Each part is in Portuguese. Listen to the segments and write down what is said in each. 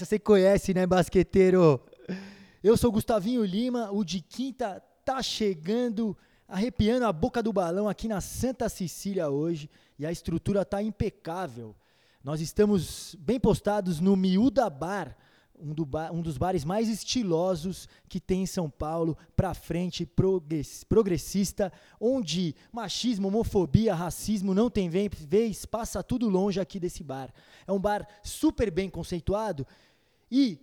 Essa você conhece, né, basqueteiro? Eu sou Gustavinho Lima, o de quinta tá chegando, arrepiando a boca do balão aqui na Santa Cecília hoje e a estrutura tá impecável. Nós estamos bem postados no Miúda Bar, um, do um dos bares mais estilosos que tem em São Paulo, pra frente, progressista, onde machismo, homofobia, racismo não tem vez, passa tudo longe aqui desse bar. É um bar super bem conceituado e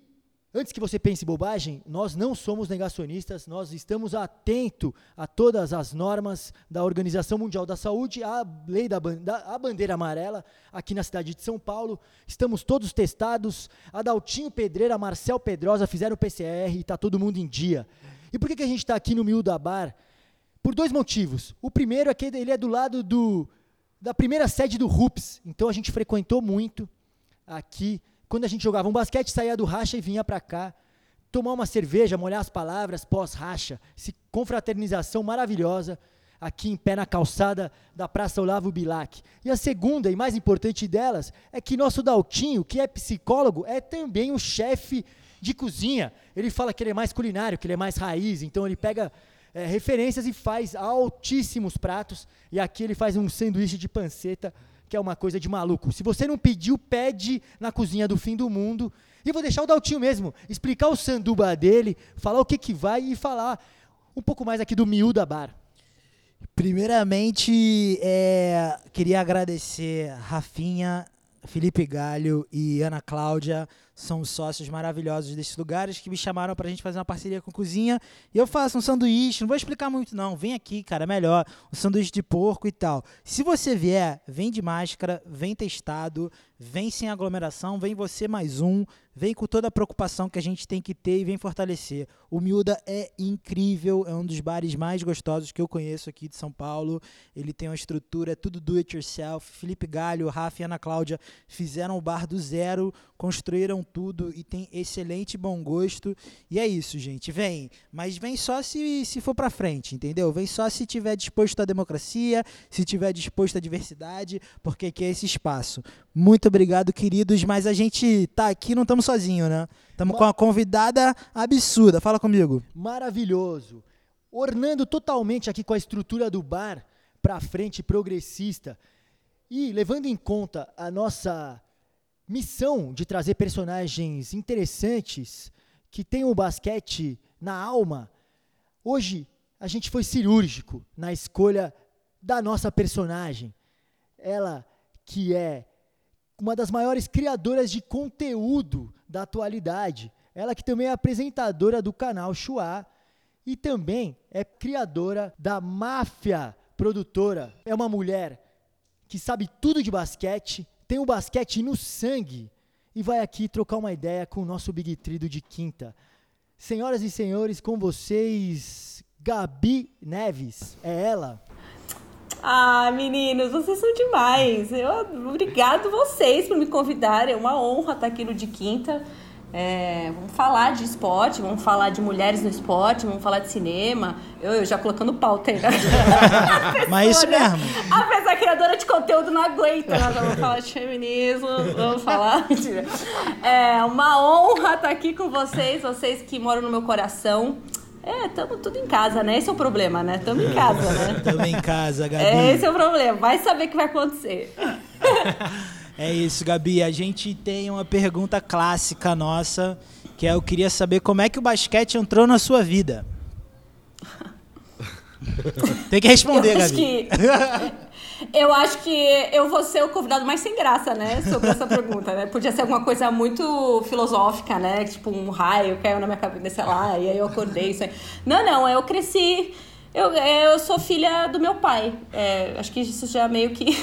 Antes que você pense bobagem, nós não somos negacionistas, nós estamos atentos a todas as normas da Organização Mundial da Saúde, a lei da, da a bandeira amarela aqui na cidade de São Paulo. Estamos todos testados. Adaltinho Pedreira, Marcel Pedrosa fizeram o PCR e está todo mundo em dia. E por que, que a gente está aqui no Miúda Bar? Por dois motivos. O primeiro é que ele é do lado do, da primeira sede do RUPS, então a gente frequentou muito aqui quando a gente jogava um basquete, saía do racha e vinha para cá. Tomar uma cerveja, molhar as palavras pós-racha. Se confraternização maravilhosa aqui em pé na calçada da Praça Olavo Bilac. E a segunda e mais importante delas é que nosso Daltinho, que é psicólogo, é também um chefe de cozinha. Ele fala que ele é mais culinário, que ele é mais raiz, então ele pega é, referências e faz altíssimos pratos. E aqui ele faz um sanduíche de panceta que é uma coisa de maluco. Se você não pediu, pede na cozinha do fim do mundo. E vou deixar o Daltinho mesmo explicar o sanduba dele, falar o que, que vai e falar um pouco mais aqui do Miúda Bar. Primeiramente, é, queria agradecer Rafinha, Felipe Galho e Ana Cláudia são sócios maravilhosos desses lugares que me chamaram para a gente fazer uma parceria com cozinha. E eu faço um sanduíche, não vou explicar muito não, vem aqui, cara, é melhor, um sanduíche de porco e tal. Se você vier, vem de máscara, vem testado, vem sem aglomeração, vem você mais um, vem com toda a preocupação que a gente tem que ter e vem fortalecer. O Miúda é incrível, é um dos bares mais gostosos que eu conheço aqui de São Paulo. Ele tem uma estrutura, é tudo do it yourself. Felipe Galho, Rafa e Ana Cláudia fizeram o bar do zero, construíram tudo e tem excelente bom gosto. E é isso, gente. Vem, mas vem só se, se for para frente, entendeu? Vem só se tiver disposto à democracia, se tiver disposto à diversidade, porque aqui é esse espaço. Muito obrigado, queridos, mas a gente tá aqui, não estamos sozinhos, né? Estamos com uma convidada absurda. Fala comigo. Maravilhoso. Ornando totalmente aqui com a estrutura do bar para frente progressista e levando em conta a nossa missão de trazer personagens interessantes que tenham o basquete na alma, hoje a gente foi cirúrgico na escolha da nossa personagem. Ela que é uma das maiores criadoras de conteúdo da atualidade. Ela que também é apresentadora do canal Chua e também é criadora da Máfia Produtora. É uma mulher que sabe tudo de basquete, tem o basquete no sangue e vai aqui trocar uma ideia com o nosso Big Trido de quinta. Senhoras e senhores, com vocês, Gabi Neves. É ela. Ah, meninos, vocês são demais. Eu, obrigado vocês por me convidarem. É uma honra estar aqui no de quinta. É, vamos falar de esporte, vamos falar de mulheres no esporte, vamos falar de cinema. Eu, eu já colocando pauta aí. Né? Mas isso né? mesmo. Apesar criadora de conteúdo não aguenta, nós vamos falar de feminismo, vamos falar de... É uma honra estar aqui com vocês, vocês que moram no meu coração. É, estamos tudo em casa, né? Esse é o problema, né? Estamos em casa, né? Estamos em casa, Gabi. É, esse é o problema. Vai saber o que vai acontecer. É isso, Gabi. A gente tem uma pergunta clássica nossa, que é eu queria saber como é que o basquete entrou na sua vida. tem que responder, eu Gabi. Que, eu acho que eu vou ser o convidado mais sem graça, né, sobre essa pergunta, né? Podia ser alguma coisa muito filosófica, né? Tipo um raio caiu na minha cabeça, sei lá, e aí eu acordei. Isso aí. Não, não, eu cresci. Eu, eu sou filha do meu pai. É, acho que isso já meio que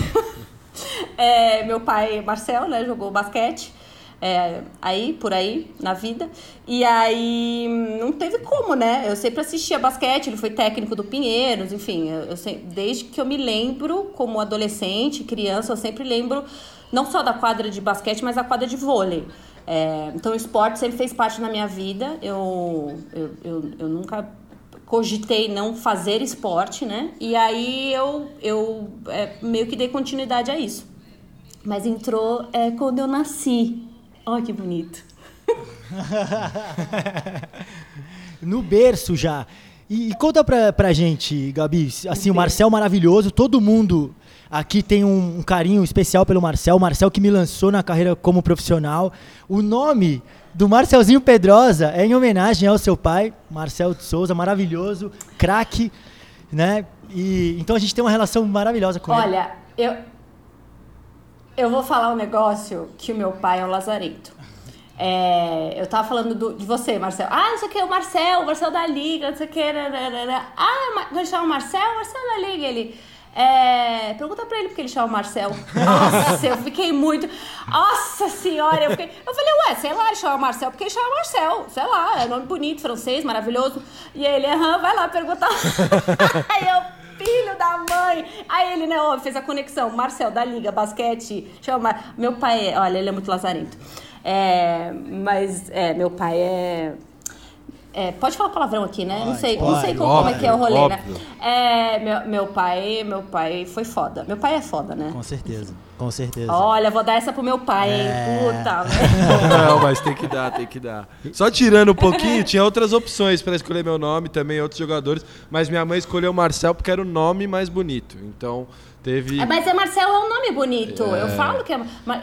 É, meu pai, Marcel, né, jogou basquete. É, aí, por aí, na vida. E aí, não teve como, né? Eu sempre assistia basquete, ele foi técnico do Pinheiros, enfim. Eu, eu sempre, desde que eu me lembro, como adolescente, criança, eu sempre lembro não só da quadra de basquete, mas da quadra de vôlei. É, então, o esporte sempre fez parte da minha vida. Eu, eu, eu, eu nunca cogitei não fazer esporte, né? E aí eu, eu é, meio que dei continuidade a isso. Mas entrou é, quando eu nasci. Olha que bonito. no berço já. E, e, conta pra, pra gente, Gabi, assim, o Marcel maravilhoso, todo mundo aqui tem um, um, carinho especial pelo Marcel, o Marcel que me lançou na carreira como profissional. O nome do Marcelzinho Pedrosa é em homenagem ao seu pai, Marcel de Souza, maravilhoso, craque, né? E, então a gente tem uma relação maravilhosa com Olha, ele. Olha, eu, eu vou falar um negócio que o meu pai é o Lazarento. É, eu tava falando do, de você, Marcel. Ah, não sei o que, o Marcel, o Marcel da Liga, não sei o que. Ah, quando chama o Marcel, o Marcel da Liga, ele. É, pergunta pra ele porque ele chama Marcel. Nossa, eu fiquei muito. Nossa senhora, eu fiquei. Eu falei, ué, sei lá, ele chama Marcel porque ele chama Marcel. Sei lá, é nome bonito, francês, maravilhoso. E ele, aham, vai lá perguntar. Aí eu filho da mãe. Aí ele, né, ó, fez a conexão. Marcel, da Liga, basquete, chama. Meu pai, é, olha, ele é muito lazarento. É, mas, é, meu pai é. É, pode falar palavrão aqui, né? Pode, não sei, pode, não sei como, óbvio, como é que é o rolê, né? óbvio. né? É, meu, meu pai, meu pai foi foda. Meu pai é foda, né? Com certeza, com certeza. Olha, vou dar essa pro meu pai, é... hein? Puta. Não, mas tem que dar, tem que dar. Só tirando um pouquinho, tinha outras opções para escolher meu nome, também outros jogadores, mas minha mãe escolheu o Marcel porque era o nome mais bonito. Então, Teve... É, mas é Marcel é um nome bonito. É. Eu falo que é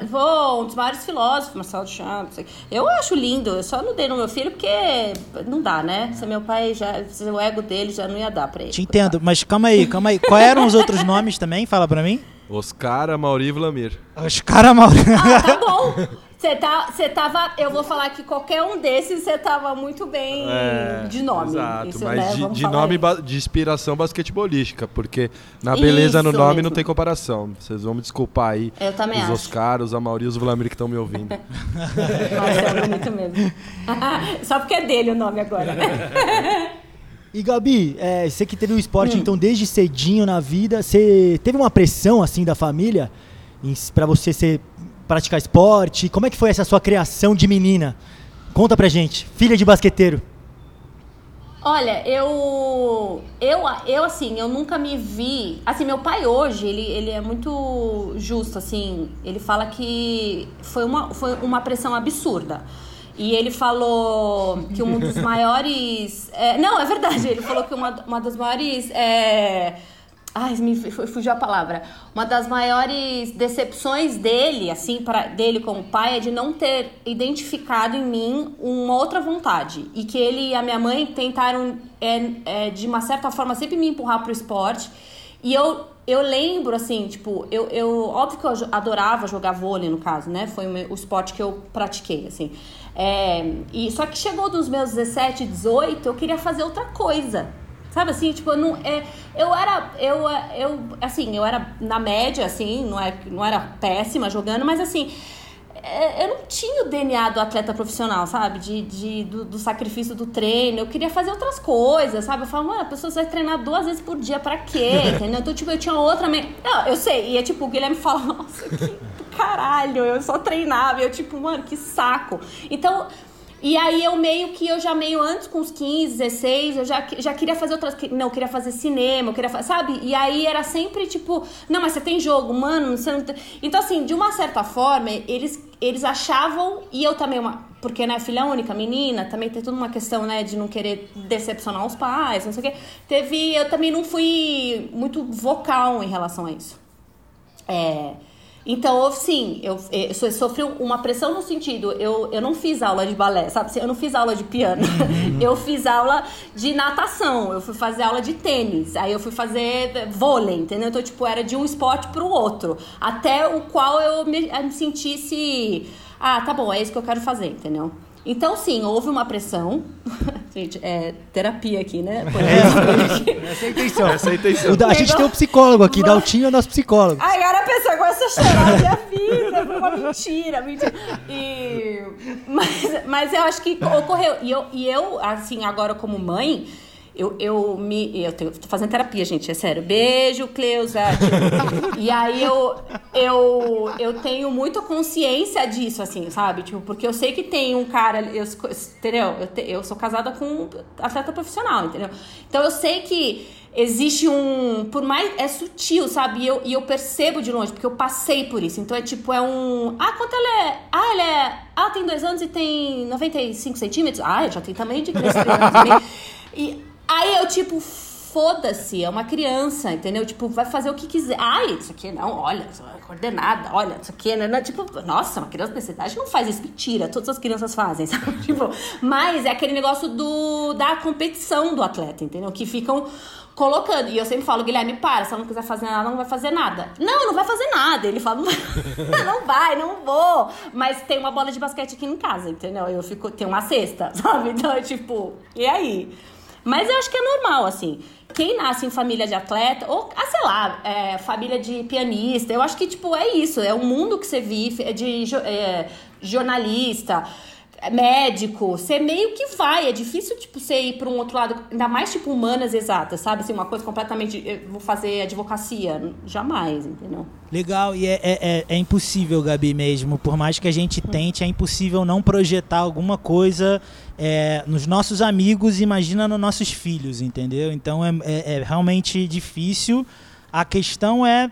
vou, um dos maiores filósofos, Marcelo Duchamp. Eu acho lindo. Eu só não dei no meu filho porque não dá, né? Se meu pai já. Se o ego dele já não ia dar pra ele. Te entendo, mas calma aí, calma aí. Quais eram os outros nomes também? Fala pra mim. Oscar, Amauri e Vlamir. Oscar, Amauri. Ah, tá bom. Você tá, você tava, eu vou falar que qualquer um desses você tava muito bem é, de nome. Exato, Isso, mas né? de, de nome de inspiração basquetebolística, porque na beleza Isso no nome mesmo. não tem comparação. Vocês vão me desculpar aí. Eu também os acho. Oscar, os Amauri e os Vlamir que estão me ouvindo. Nossa, é bonito mesmo. Só porque é dele o nome agora? E Gabi, é, você que teve o esporte hum. então desde cedinho na vida, você teve uma pressão assim da família para você ser praticar esporte? Como é que foi essa sua criação de menina? Conta pra gente, filha de basqueteiro. Olha, eu, eu, eu assim, eu nunca me vi. Assim, meu pai hoje, ele, ele é muito justo, assim. Ele fala que foi uma, foi uma pressão absurda. E ele falou que um dos maiores. É, não, é verdade. Ele falou que uma, uma das maiores. É, Ai, me fugiu a palavra. Uma das maiores decepções dele, assim, para dele como pai, é de não ter identificado em mim uma outra vontade. E que ele e a minha mãe tentaram, é, é, de uma certa forma, sempre me empurrar pro esporte. E eu, eu lembro, assim, tipo, eu, eu. Óbvio que eu adorava jogar vôlei, no caso, né? Foi o, esporte que eu pratiquei, assim. É, e, só que chegou dos meus 17, 18, eu queria fazer outra coisa. Sabe assim, tipo, eu não, é, eu era, eu, eu, assim, eu era na média, assim, não era, é, não era péssima jogando, mas assim, é, eu não tinha o DNA do atleta profissional, sabe? De, de, do, do, sacrifício do treino. Eu queria fazer outras coisas, sabe? Eu falava, mano, a pessoa vai treinar duas vezes por dia pra quê? Entendeu? Então, tipo, eu tinha outra. Me... Não, eu sei. E é tipo, o Guilherme fala, nossa, que caralho, eu só treinava. E eu, tipo, mano, que saco. Então e aí eu meio que, eu já meio antes, com uns 15, 16, eu já, já queria fazer outras. Não, eu queria fazer cinema, eu queria fazer. Sabe? E aí era sempre tipo, não, mas você tem jogo, mano, você não tem. Então, assim, de uma certa forma, eles, eles achavam, e eu também, uma, porque, né, filha única, menina, também tem toda uma questão, né, de não querer decepcionar os pais, não sei o quê. Teve. Eu também não fui muito vocal em relação a isso. É. Então, sim, eu, eu sofri uma pressão no sentido, eu, eu não fiz aula de balé, sabe? Eu não fiz aula de piano, uhum. eu fiz aula de natação, eu fui fazer aula de tênis, aí eu fui fazer vôlei, entendeu? Então, tipo, era de um esporte pro outro, até o qual eu me, eu me sentisse, ah, tá bom, é isso que eu quero fazer, entendeu? Então, sim, houve uma pressão. Gente, é terapia aqui, né? É, essa é a intenção. Essa é a intenção. Da, a gente tem um psicólogo aqui, Daltinho é nosso psicólogo. Ai, agora a pessoa começa a chorar minha vida, foi uma mentira, mentira. E, mas, mas eu acho que ocorreu. E eu, e eu, assim, agora como mãe, Eu, eu me. Eu tenho, tô fazendo terapia, gente, é sério. Beijo, Cleusa. Tipo, e aí eu, eu, eu tenho muita consciência disso, assim, sabe? Tipo, porque eu sei que tem um cara. Eu, entendeu? Eu, te, eu sou casada com um atleta profissional, entendeu? Então eu sei que existe um. Por mais. É sutil, sabe? E eu, e eu percebo de longe, porque eu passei por isso. Então é tipo, é um. Ah, quanto ela é? Ah, ela é. Ah, tem dois anos e tem 95 centímetros? Ah, eu já tenho tamanho de criança. e aí eu, tipo, foda-se, é uma criança, entendeu? Tipo, vai fazer o que quiser. Ai, isso aqui não, olha, é coordenada, olha, isso aqui, né? né tipo, nossa, uma criança dessa idade não faz isso. Mentira, todas as crianças fazem, sabe? Tipo, mas é aquele negócio do, da competição do atleta, entendeu? Que ficam colocando. E eu sempre falo, Guilherme, para, se ela não quiser fazer nada, não vai fazer nada. Não, não vai fazer nada. Ele fala, não vai, não vou. Mas tem uma bola de basquete aqui em casa, entendeu? Eu fico, tem uma cesta, sabe? Então é tipo, e aí? Mas eu acho que é normal, assim. Quem nasce em família de atleta, ou, ah, sei lá, é, família de pianista, eu acho que, tipo, é isso. É o mundo que você vive, é de é, jornalista médico, você meio que vai. É difícil, tipo, você ir para um outro lado, ainda mais, tipo, humanas exatas, sabe? Assim, uma coisa completamente. vou fazer advocacia. Jamais, entendeu? Legal, e é, é, é, é, impossível, Gabi, mesmo. Por mais que a gente tente, é impossível não projetar alguma coisa é, nos nossos amigos, imagina nos nossos filhos, entendeu? Então é, é, é realmente difícil. A questão é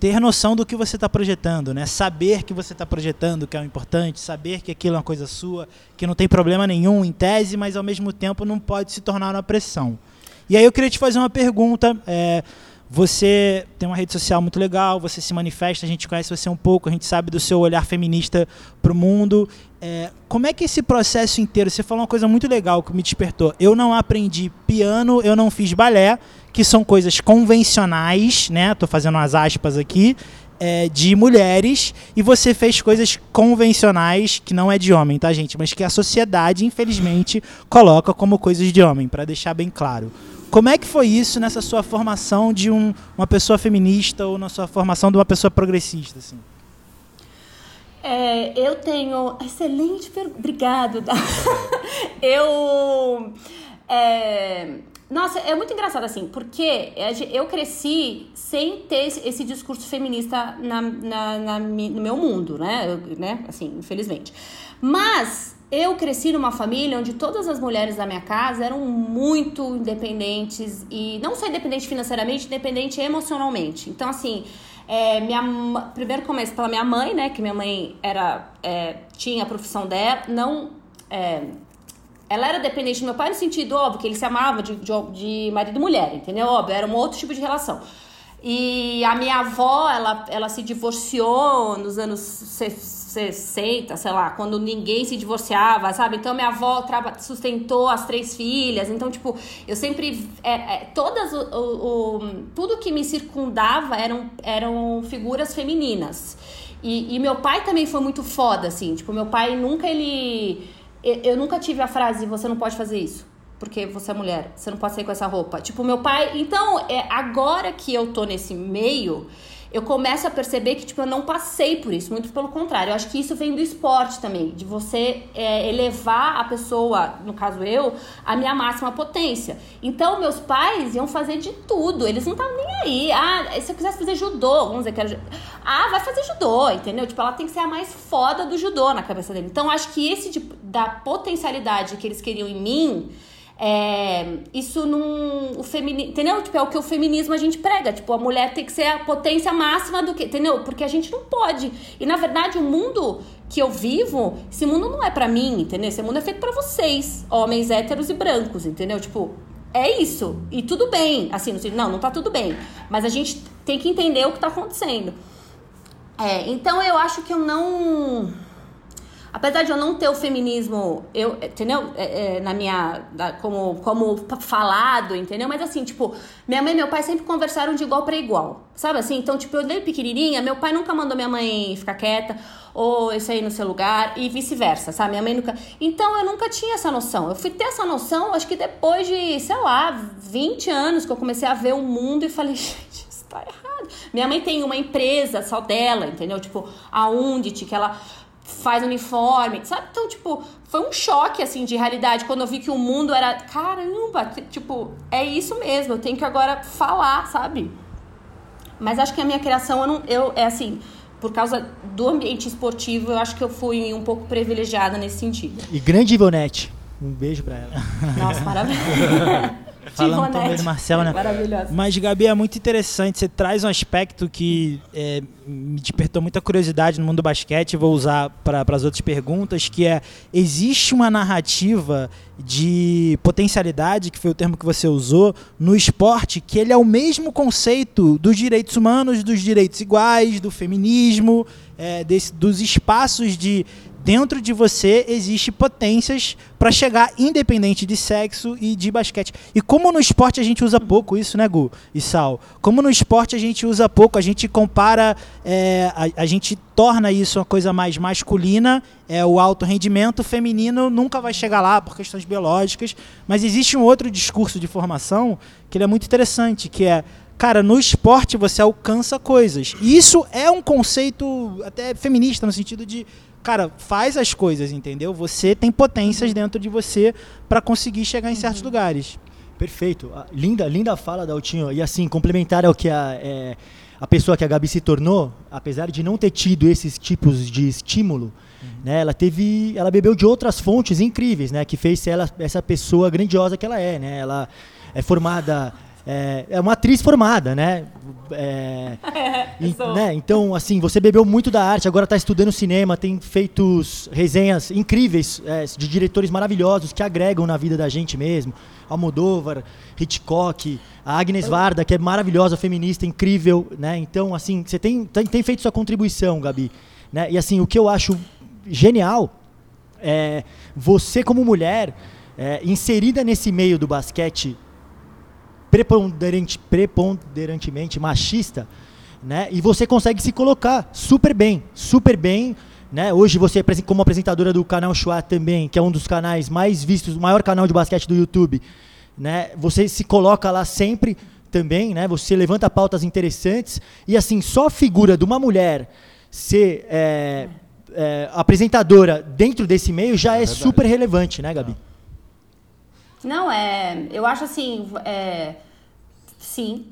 ter noção do que você está projetando, né? Saber que você está projetando, que é o importante, saber que aquilo é uma coisa sua, que não tem problema nenhum em tese, mas ao mesmo tempo não pode se tornar uma pressão. E aí eu queria te fazer uma pergunta. É, você tem uma rede social muito legal, você se manifesta, a gente conhece você um pouco, a gente sabe do seu olhar feminista para o mundo. É, como é que esse processo inteiro? Você falou uma coisa muito legal que me despertou. Eu não aprendi piano, eu não fiz balé, que são coisas convencionais, né? Tô fazendo umas aspas aqui. É, de mulheres e você fez coisas convencionais que não é de homem, tá, gente? Mas que a sociedade, infelizmente, coloca como coisas de homem, para deixar bem claro. Como é que foi isso nessa sua formação de um, uma pessoa feminista ou na sua formação de uma pessoa progressista? Assim? É, eu tenho. Excelente pergunta. Obrigado. eu. É, nossa, é muito engraçado assim, porque eu cresci sem ter esse, discurso feminista na, na, na, no meu mundo, né? Eu, né? Assim, infelizmente. Mas eu cresci numa família onde todas as mulheres da minha casa eram muito independentes e não só independentes financeiramente, independentes emocionalmente. Então, assim, é, minha, primeiro começo pela minha mãe, né? Que minha mãe era, é, tinha a profissão dela, não. É, ela era dependente do meu pai no sentido, óbvio, que ele se amava de, de, de marido e mulher, entendeu? Óbvio, era um outro tipo de relação. E a minha avó, ela, ela se divorciou nos anos 60, sei lá, quando ninguém se divorciava, sabe? Então minha avó sustentou as três filhas. Então, tipo, eu sempre. É, é, todas. O, o, o, tudo que me circundava eram, eram figuras femininas. E, e meu pai também foi muito foda, assim. Tipo, meu pai nunca ele eu nunca tive a frase, você não pode fazer isso. Porque você é mulher, você não pode sair com essa roupa. Tipo, meu pai. Então, é, agora que eu tô nesse meio, eu começo a perceber que, tipo, eu não passei por isso. Muito pelo contrário. Eu acho que isso vem do esporte também. De você é, elevar a pessoa, no caso eu, a minha máxima potência. Então, meus pais iam fazer de tudo. Eles não estavam nem aí. Ah, se eu quisesse fazer judô, vamos dizer que era. Ah, vai fazer judô, entendeu? Tipo, ela tem que ser a mais foda do judô na cabeça dele. Então, acho que esse tipo, da potencialidade que eles queriam em mim é, isso não. O femini, entendeu? Tipo, é o que o feminismo a gente prega. Tipo, a mulher tem que ser a potência máxima do que. Entendeu? Porque a gente não pode. E na verdade, o mundo que eu vivo, esse mundo não é para mim, entendeu? Esse mundo é feito para vocês, homens héteros e brancos, entendeu? Tipo, é isso. E tudo bem. Assim, não, não tá tudo bem. Mas a gente tem que entender o que tá acontecendo. É, então eu acho que eu não apesar de eu não ter o feminismo, eu, entendeu? É, é, na minha. Da, como, como falado, entendeu? Mas assim, tipo, minha mãe e meu pai sempre conversaram de igual para igual. Sabe assim? Então, tipo, eu desde pequenininha, meu pai nunca mandou minha mãe ficar quieta ou isso aí no seu lugar e vice-versa, sabe? Minha mãe nunca. Então, eu nunca tinha essa noção. Eu fui ter essa noção, acho que depois de, sei lá, 20 anos que eu comecei a ver o mundo e falei, gente, isso tá errado. Minha mãe tem uma empresa só dela, entendeu? Tipo, a Undit, que ela faz uniforme, sabe? Então, tipo, foi um choque, assim, de realidade, quando eu vi que o mundo era, caramba, tipo, é isso mesmo, eu tenho que agora falar, sabe? Mas acho que a minha criação, eu, não, eu é assim, por causa do ambiente esportivo, eu acho que eu fui um pouco privilegiada nesse sentido. E grande Ivonete. Um beijo pra ela. Nossa, parabéns. Falando também do Marcel, né? Maravilhosa. Mas, Gabi, é muito interessante. Você traz um aspecto que é, me despertou muita curiosidade no mundo do basquete. Vou usar para as outras perguntas, que é existe uma narrativa de potencialidade, que foi o termo que você usou, no esporte, que ele é o mesmo conceito dos direitos humanos, dos direitos iguais, do feminismo, é, desse, dos espaços de dentro de você existe potências para chegar independente de sexo e de basquete. E como no esporte a gente usa pouco isso, né, Gu e Sal? Como no esporte a gente usa pouco, a gente compara, é, a, a, gente torna isso uma coisa mais masculina, é o alto rendimento feminino nunca vai chegar lá por questões biológicas, mas existe um outro discurso de formação que ele é muito interessante, que é Cara, no esporte você alcança coisas. E isso é um conceito até feminista, no sentido de cara, faz as coisas, entendeu? Você tem potências dentro de você para conseguir chegar em certos uhum. lugares. Perfeito. Linda, linda fala da Altinho. E assim, complementar ao que a, é, a pessoa que a Gabi se tornou, apesar de não ter tido esses tipos de estímulo, uhum. né, ela teve, ela bebeu de outras fontes incríveis, né, que fez ela essa pessoa grandiosa que ela é, né? Ela é formada é, é uma atriz formada, né? É, e, né? Então, assim, você bebeu muito da arte, agora está estudando cinema, tem feito resenhas incríveis é, de diretores maravilhosos que agregam na vida da gente mesmo. Almodóvar, Hitchcock, a Agnes Varda, que é maravilhosa, feminista, incrível, né? Então, assim, você tem, tem, tem feito sua contribuição, Gabi. Né? E assim, o que eu acho genial é você como mulher é, inserida nesse meio do basquete preponderante, preponderantemente machista, né? E você consegue se colocar super bem, super bem, né? Hoje você como apresentadora do canal Chua também, que é um dos canais mais vistos, o maior canal de basquete do YouTube, né? Você se coloca lá sempre também, né? Você levanta pautas interessantes e assim só a figura de uma mulher ser é, é, apresentadora dentro desse meio já é, é super relevante, né, Gabi? Não, é. Eu acho assim. É, sim,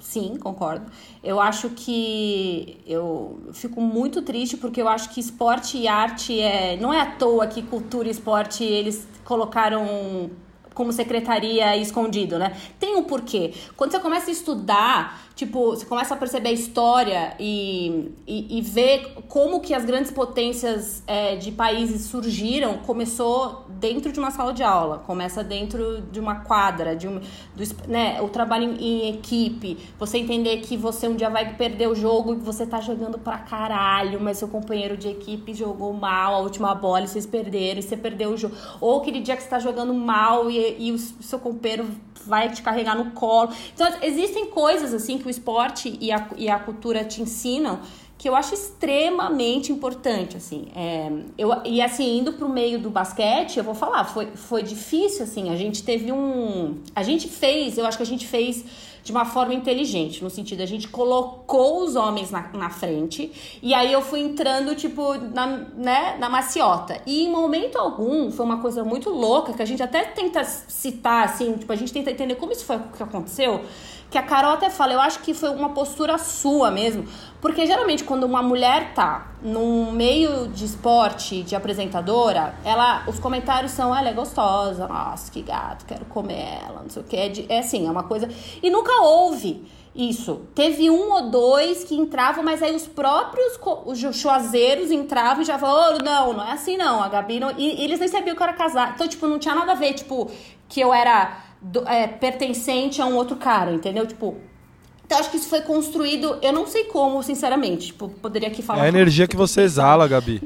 sim, concordo. Eu acho que eu fico muito triste porque eu acho que esporte e arte é. Não é à toa que cultura e esporte eles colocaram como secretaria escondido, né? Tem um porquê. Quando você começa a estudar tipo, você começa a perceber a história e, e, e ver como que as grandes potências é, de países surgiram, começou dentro de uma sala de aula, começa dentro de uma quadra, de um, do, né, o trabalho em, em, equipe, você entender que você um dia vai perder o jogo e você tá jogando pra caralho, mas seu companheiro de equipe jogou mal a última bola e vocês perderam e você perdeu o jogo. Ou aquele dia que você tá jogando mal e, e o seu companheiro vai te carregar no colo. Então, existem coisas assim que o esporte e a, e a cultura te ensinam que eu acho extremamente importante, assim. É, eu, e assim, indo pro meio do basquete, eu vou falar, foi, foi difícil, assim, a gente teve um... A gente fez, eu acho que a gente fez de uma forma inteligente, no sentido, a gente colocou os homens na, na frente, e aí eu fui entrando, tipo, na, né, na maciota. E em momento algum, foi uma coisa muito louca, que a gente até tenta citar, assim, tipo, a gente tenta entender como isso foi o que aconteceu, que a Carol até fala, eu acho que foi uma postura sua mesmo. Porque geralmente quando uma mulher tá num meio de esporte, de apresentadora, ela, os comentários são, ela é gostosa, nossa, que gato, quero comer ela, não sei o que. É, de, é assim, é uma coisa. E nunca houve isso. Teve um ou dois que entravam, mas aí os próprios os chuazeiros entravam e já falaram, oh, não, não é assim não, a Gabi não... E, e eles nem sabiam que eu era casada. Então, tipo, não tinha nada a ver, tipo, que eu era do, é, pertencente a um outro cara, entendeu? Tipo, então acho que isso foi construído, eu não sei como, sinceramente. Tipo, poderia aqui falar. É a energia que você exala, Gabi.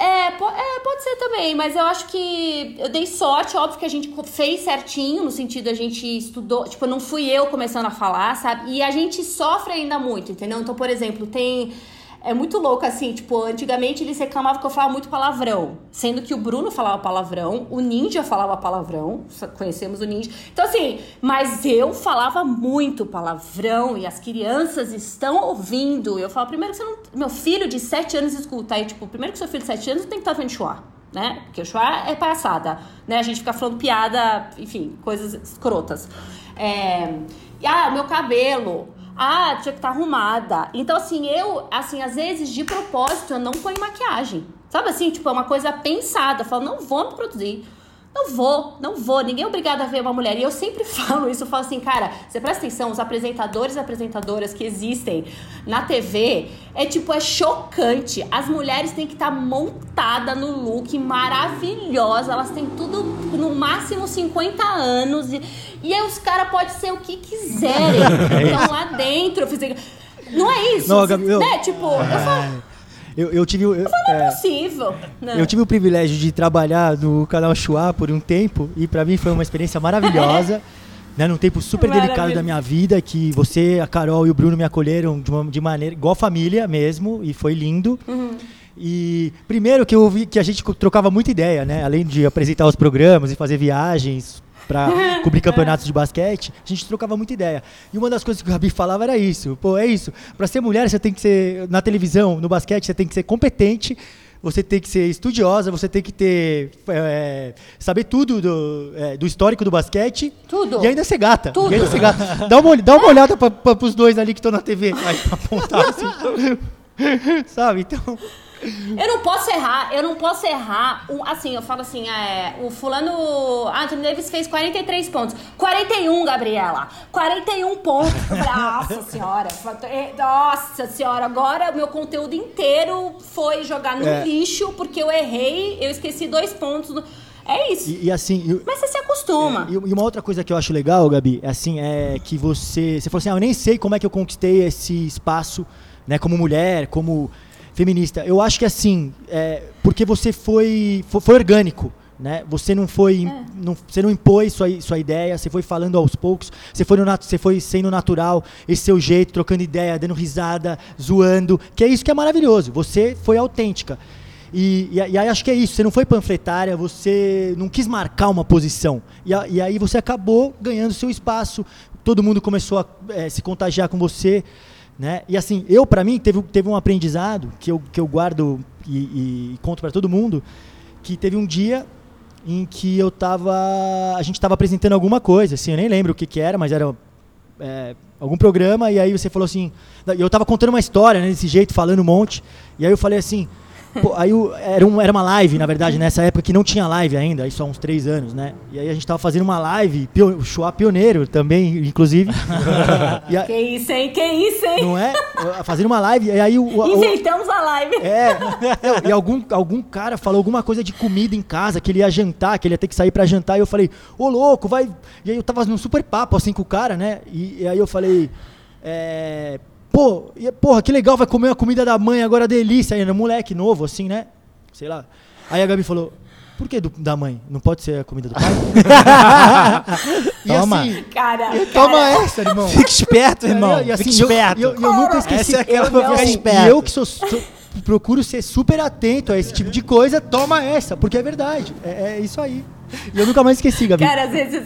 É, po é, pode ser também, mas eu acho que eu dei sorte, óbvio que a gente fez certinho, no sentido a gente estudou, tipo, não fui eu começando a falar, sabe? E a gente sofre ainda muito, entendeu? Então, por exemplo, tem é muito louco, assim, tipo, antigamente eles reclamavam que eu falava muito palavrão. Sendo que o Bruno falava palavrão, o Ninja falava palavrão, conhecemos o Ninja. Então, assim, mas eu falava muito palavrão e as crianças estão ouvindo. Eu falo, primeiro que você não. Meu filho de 7 anos escuta. Aí, tipo, primeiro que seu filho de 7 anos tem que estar vendo chua, né? Porque o chua é palhaçada, né? A gente fica falando piada, enfim, coisas escrotas. É. E, ah, meu cabelo. Ah, tinha que estar tá arrumada. Então, assim, eu, assim, às vezes, de propósito, eu não ponho maquiagem. Sabe assim, tipo, é uma coisa pensada. Eu falo, não vou me produzir. Não vou, não vou. Ninguém é obrigado a ver uma mulher. E eu sempre falo isso, eu falo assim, cara, você presta atenção, os apresentadores e apresentadoras que existem na TV, é tipo, é chocante. As mulheres têm que estar tá montada no look maravilhosa, elas têm tudo no máximo 50 anos. E, e aí os caras podem ser o que quiserem. Estão lá dentro. Não é isso? Não, Gabi, eu... né? Tipo, eu falo. Eu, eu tive. Eu, não é, possível. Não. Eu tive o privilégio de trabalhar no canal Chua por um tempo e para mim foi uma experiência maravilhosa. né, num tempo super delicado da minha vida, que você, a Carol e o Bruno me acolheram de, uma, de maneira igual família mesmo, e foi lindo. Uhum. E primeiro que eu vi que a gente trocava muita ideia, né? Além de apresentar os programas e fazer viagens para cobrir campeonatos de basquete, a gente trocava muita ideia. E uma das coisas que o Gabi falava era isso. Pô, é isso. Para ser mulher, você tem que ser na televisão, no basquete, você tem que ser competente, você tem que ser estudiosa, você tem que ter é, saber tudo do, é, do histórico do basquete. Tudo. E ainda ser gata. Tudo. E ainda ser gata. Dá uma, dá uma olhada para os dois ali que estão na TV. Aí, pra apontar assim. Sabe? Então. Eu não posso errar, eu não posso errar. Um, assim, eu falo assim, é, o fulano. Anthony Davis fez 43 pontos. 41, Gabriela. 41 pontos. Nossa senhora. Nossa senhora. Agora o meu conteúdo inteiro foi jogar no é. lixo porque eu errei, eu esqueci dois pontos. É isso. E, e assim. Eu, Mas você se acostuma. É, e uma outra coisa que eu acho legal, Gabi, é assim, é que você. Você falou assim, ah, eu nem sei como é que eu conquistei esse espaço, né, como mulher, como feminista. Eu acho que assim, é, porque você foi, foi, foi, orgânico. Né? Você não foi, é. não, você não impôs sua, sua ideia, você foi falando aos poucos, você foi, no, você foi sendo natural, esse seu jeito, trocando ideia, dando risada, zoando, que é isso que é maravilhoso. Você foi autêntica. E, e, e, aí acho que é isso, você não foi panfletária, você não quis marcar uma posição. E, e aí você acabou ganhando seu espaço, todo mundo começou a é, se contagiar com você. Né? E assim, eu para mim teve, teve um aprendizado que eu, que eu guardo e, e conto para todo mundo, que teve um dia em que eu tava, a gente estava apresentando alguma coisa, assim, eu nem lembro o que que era, mas era é, algum programa e aí você falou assim, eu estava contando uma história né, desse jeito, falando um monte, e aí eu falei assim, Pô, aí era, um, era uma live, na verdade, nessa época que não tinha live ainda, isso há uns três anos, né? E aí a gente tava fazendo uma live, o Chua pioneiro também, inclusive. a, que isso, hein? Que isso, hein? Não é? Fazendo uma live, e aí o. Inventamos a live. É. e algum, algum cara falou alguma coisa de comida em casa, que ele ia jantar, que ele ia ter que sair para jantar, e eu falei, ô louco, vai. E aí eu tava num super papo assim com o cara, né? E, e aí eu falei. É, Pô, porra, que legal, vai comer a comida da mãe agora, delícia. Ainda, moleque novo, assim, né? Sei lá. Aí a Gabi falou, por que do, da mãe? Não pode ser a comida do pai? toma. Assim, cara, toma cara. essa, irmão. Fica esperto, irmão. E, assim, Fica esperto. Eu, eu, eu nunca esqueci. Essa é aquela eu, assim, esperto. E eu que sou, sou, procuro ser super atento a esse tipo de coisa, toma essa, porque é verdade. É, é isso aí. E eu nunca mais esqueci, Gabi. Cara, às vezes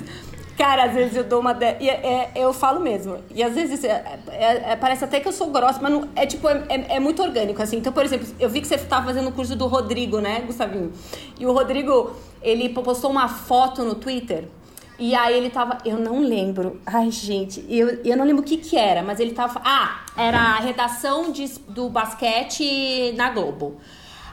Cara, às vezes eu dou uma. De... E, é, é, eu falo mesmo. E às vezes é, é, é, parece até que eu sou grossa, mas não, é tipo, é, é, muito orgânico, assim. Então, por exemplo, eu vi que você estava fazendo o curso do Rodrigo, né, Gustavinho? E o Rodrigo, ele postou uma foto no Twitter. E aí ele tava. Eu não lembro. Ai, gente, eu, eu não lembro o que que era, mas ele tava. Ah, era a redação de, do basquete na Globo.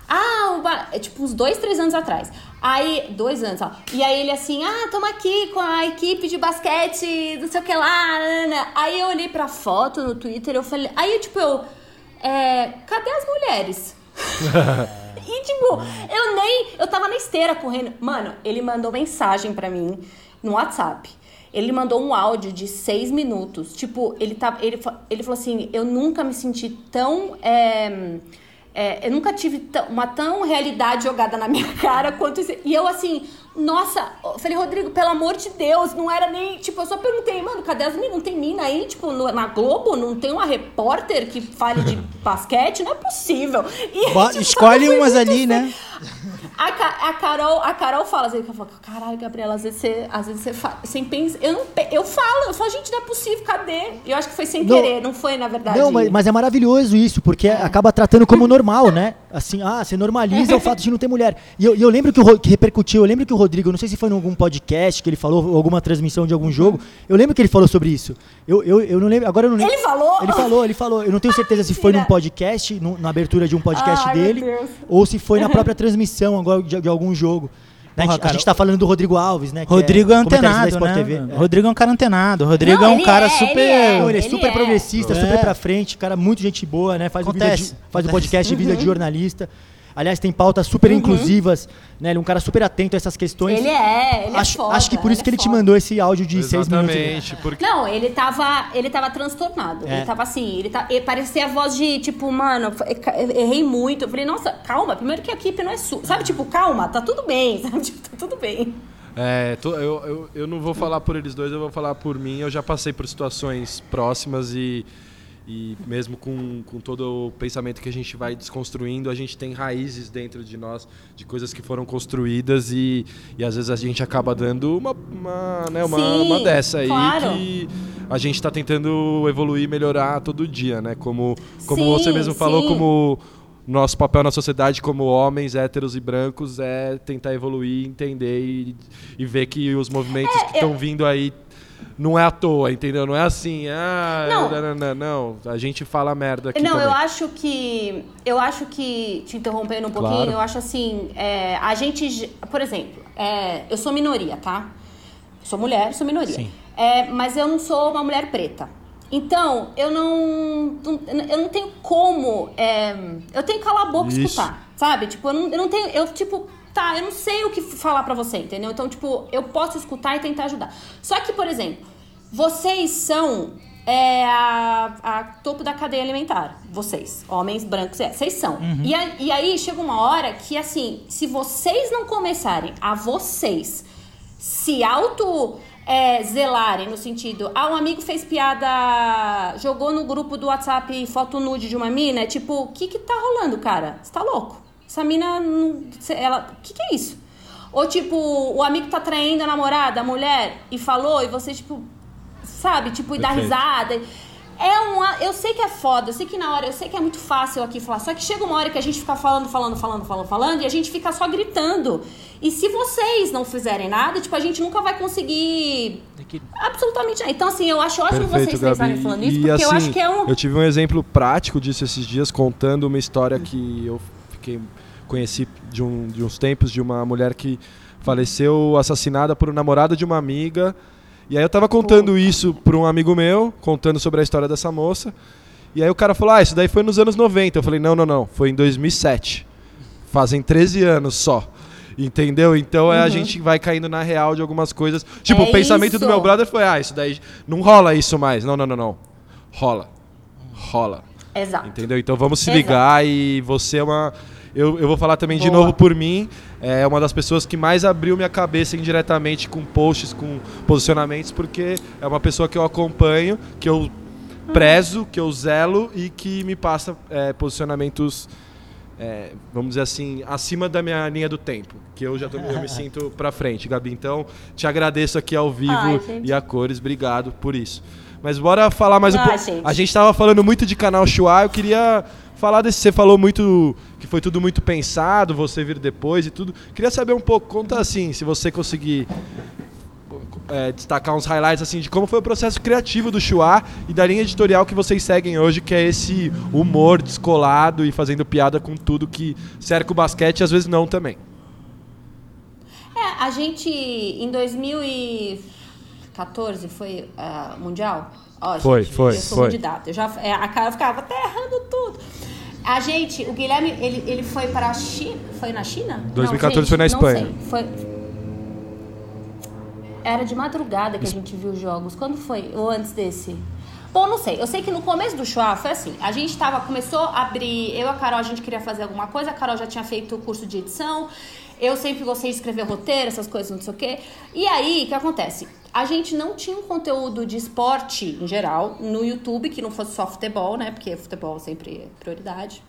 Ah, ba... tipo uns dois, três anos atrás. Aí, dois anos, ó. E aí ele assim, ah, tamo aqui com a equipe de basquete, não sei o que lá. Ana. Aí eu olhei pra foto no Twitter, eu falei. Aí, tipo, eu. É, cadê as mulheres? e, tipo, eu nem. Eu tava na esteira correndo. Mano, ele mandou mensagem pra mim no WhatsApp. Ele mandou um áudio de seis minutos. Tipo, ele, tá, ele, ele falou assim: eu nunca me senti tão. É, é, eu nunca tive uma tão realidade jogada na minha cara quanto isso. E eu, assim, Nossa, eu falei, Rodrigo, pelo amor de Deus, não era nem. Tipo, eu só perguntei, mano, cadê as meninas? Não tem mina aí? Tipo, no- na Globo não tem uma repórter que fale de basquete? Não é possível. E, Bo- tipo, Escolhe umas ali, né? A, Ca- a Carol, a Carol fala assim, ela fala, caralho, Gabriela, às vezes você, às vezes você fala, sem pensar, eu, não, eu falo, eu falo, gente, não é possível, cadê? Eu acho que foi sem Não. querer, não foi, na verdade. Não, mas, mas é maravilhoso isso, porque acaba tratando como normal, né? Assim, ah, você normaliza o fato de não ter mulher. E eu, e eu lembro que, o, que repercutiu, eu lembro que o Rodrigo, não sei se foi em algum podcast que ele falou, ou alguma transmissão de algum jogo, eu lembro que ele falou sobre isso. Eu, eu, eu não lembro, agora eu não lembro. Ele falou? Ele falou, ele falou. Eu não tenho certeza se foi num podcast, num- na abertura de um podcast Ai, dele, ou se foi na própria transmissão agora de, de algum jogo. Né, a, Porra, gente, a cara, gente tá falando do Rodrigo Alves, né? que Rodrigo é da antenado, né? TV. É. Rodrigo é um cara antenado. Rodrigo Não, é um cara é, ele super. é. Ele é Ele super é. progressista, É. super pra frente, cara muito gente boa, né? Faz, o Acontece. de- faz o podcast de vida de jornalista. Aliás, tem pautas super inclusivas, né? Ele é um cara super atento a essas questões. Ele é, ele acho, é foda, acho que por isso é que ele te mandou esse áudio de seis minutos. Exatamente, porque Não, ele tava, ele tava transtornado. É. Ele tava assim, ele, tá, ele parecia a voz de, tipo, mano, eu errei muito. Eu falei, nossa, calma, primeiro que a equipe não é sua. Sabe, tipo, calma, tá tudo bem, sabe? Tipo, tá tudo bem. É, tô- eu, eu, eu não vou falar por eles dois, eu vou falar por mim. Eu já passei por situações próximas e, e mesmo com, com todo o pensamento que a gente vai desconstruindo, a gente tem raízes dentro de nós, de coisas que foram construídas e, e às vezes a gente acaba dando uma, uma, né, uma, Sim, uma dessa aí claro. que a gente está tentando evoluir, melhorar todo dia, né? Como, como Sim, você mesmo falou, sim. como nosso papel na sociedade como homens héteros e brancos é tentar evoluir, entender e, e ver que os movimentos É, que estão vindo aí não é à toa, entendeu? Não é assim, ah, Não. não, não, não, a gente fala merda aqui Não, também. eu acho que. Eu acho que. Te interrompendo um pouquinho, Claro. eu acho assim. é, a gente. Por exemplo, é, eu sou minoria, tá? Sou mulher, sou minoria. Sim. É, mas eu não sou uma mulher preta. Então, eu não. Eu não tenho como. é, eu tenho que calar a boca e escutar. Sabe? Tipo, eu não, eu não tenho. Eu, tipo, tá, eu não sei o que falar pra você, entendeu? Então, tipo, eu posso escutar e tentar ajudar. Só que, por exemplo, vocês são é, a, a topo da cadeia alimentar. Vocês, homens brancos, é, vocês são. E, a- e aí chega uma hora que, assim, se vocês não começarem a vocês se auto é, zelarem no sentido, ah, um amigo fez piada, jogou no grupo do WhatsApp foto nude de uma mina, é tipo, o que que tá rolando, cara? Você tá louco? Essa mina, não- ela, o que que é isso? Ou tipo, o amigo tá traindo a namorada, a mulher, e falou, e você tipo, sabe, tipo, e dá Perfeito. risada. É uma, eu sei que é foda, eu sei que na hora, eu sei que é muito fácil aqui falar, só que chega uma hora que a gente fica falando, falando, falando, falando, falando, e a gente fica só gritando. E se vocês não fizerem nada, tipo, a gente nunca vai conseguir absolutamente nada. Então, assim, eu acho ótimo vocês estarem falando isso, porque eu acho que é um. eu tive um exemplo prático disso esses dias, contando uma história que eu fiquei conheci de, um, de uns tempos de uma mulher que faleceu assassinada por um namorado de uma amiga. E aí eu tava contando isso para um amigo meu, contando sobre a história dessa moça. E aí o cara falou: "Ah, isso daí foi nos anos 90". Eu falei: "Não, não, não, foi em 2007". Fazem 13 anos só. Entendeu? Então é, a gente vai caindo na real de algumas coisas. Tipo, Uhum. É o pensamento do isso. meu brother foi: ah, isso daí não rola isso mais. Não, não, não, não. Rola. Rola. Exato. Entendeu? Então vamos se Exato. ligar e você é uma. Eu, eu vou falar também de Boa. novo por mim. É uma das pessoas que mais abriu minha cabeça indiretamente com posts, com posicionamentos, porque é uma pessoa que eu acompanho, que eu prezo, que eu zelo e que me passa é, posicionamentos, é, vamos dizer assim, acima da minha linha do tempo. Que eu já tô, eu me sinto pra frente, Gabi. Então, te agradeço aqui ao vivo Ai, e a cores. Obrigado por isso. Mas bora falar mais um Ai, pouco. gente. A gente tava falando muito de canal Chua, eu queria falar desse. Você falou muito que foi tudo muito pensado, você vir depois e tudo. Queria saber um pouco, conta assim, se você conseguir é, destacar uns highlights assim de como foi o processo criativo do Chua e da linha editorial que vocês seguem hoje, que é esse humor descolado e fazendo piada com tudo que cerca o basquete e às vezes não também. É, a gente, em 2014, foi ah, Mundial? Ó, Foi, gente, foi, Eu sou foi. data. Eu já, é, a cara ficava até errando tudo. A gente, o Guilherme, ele, ele foi para a China. Foi na China? 2014 gente, foi na não Espanha. Foi... Era de madrugada que a gente viu os jogos. Quando foi? Ou antes desse? Pô, não sei. Eu sei que no começo do Chua foi assim. A gente tava, começou a abrir. Eu e a Carol, a gente queria fazer alguma coisa. A Carol já tinha feito o curso de edição. Eu sempre gostei de escrever roteiro, essas coisas, não sei o quê. E aí, o que acontece? A gente não tinha um conteúdo de esporte em geral no YouTube, que não fosse só futebol, né? Porque futebol sempre é prioridade.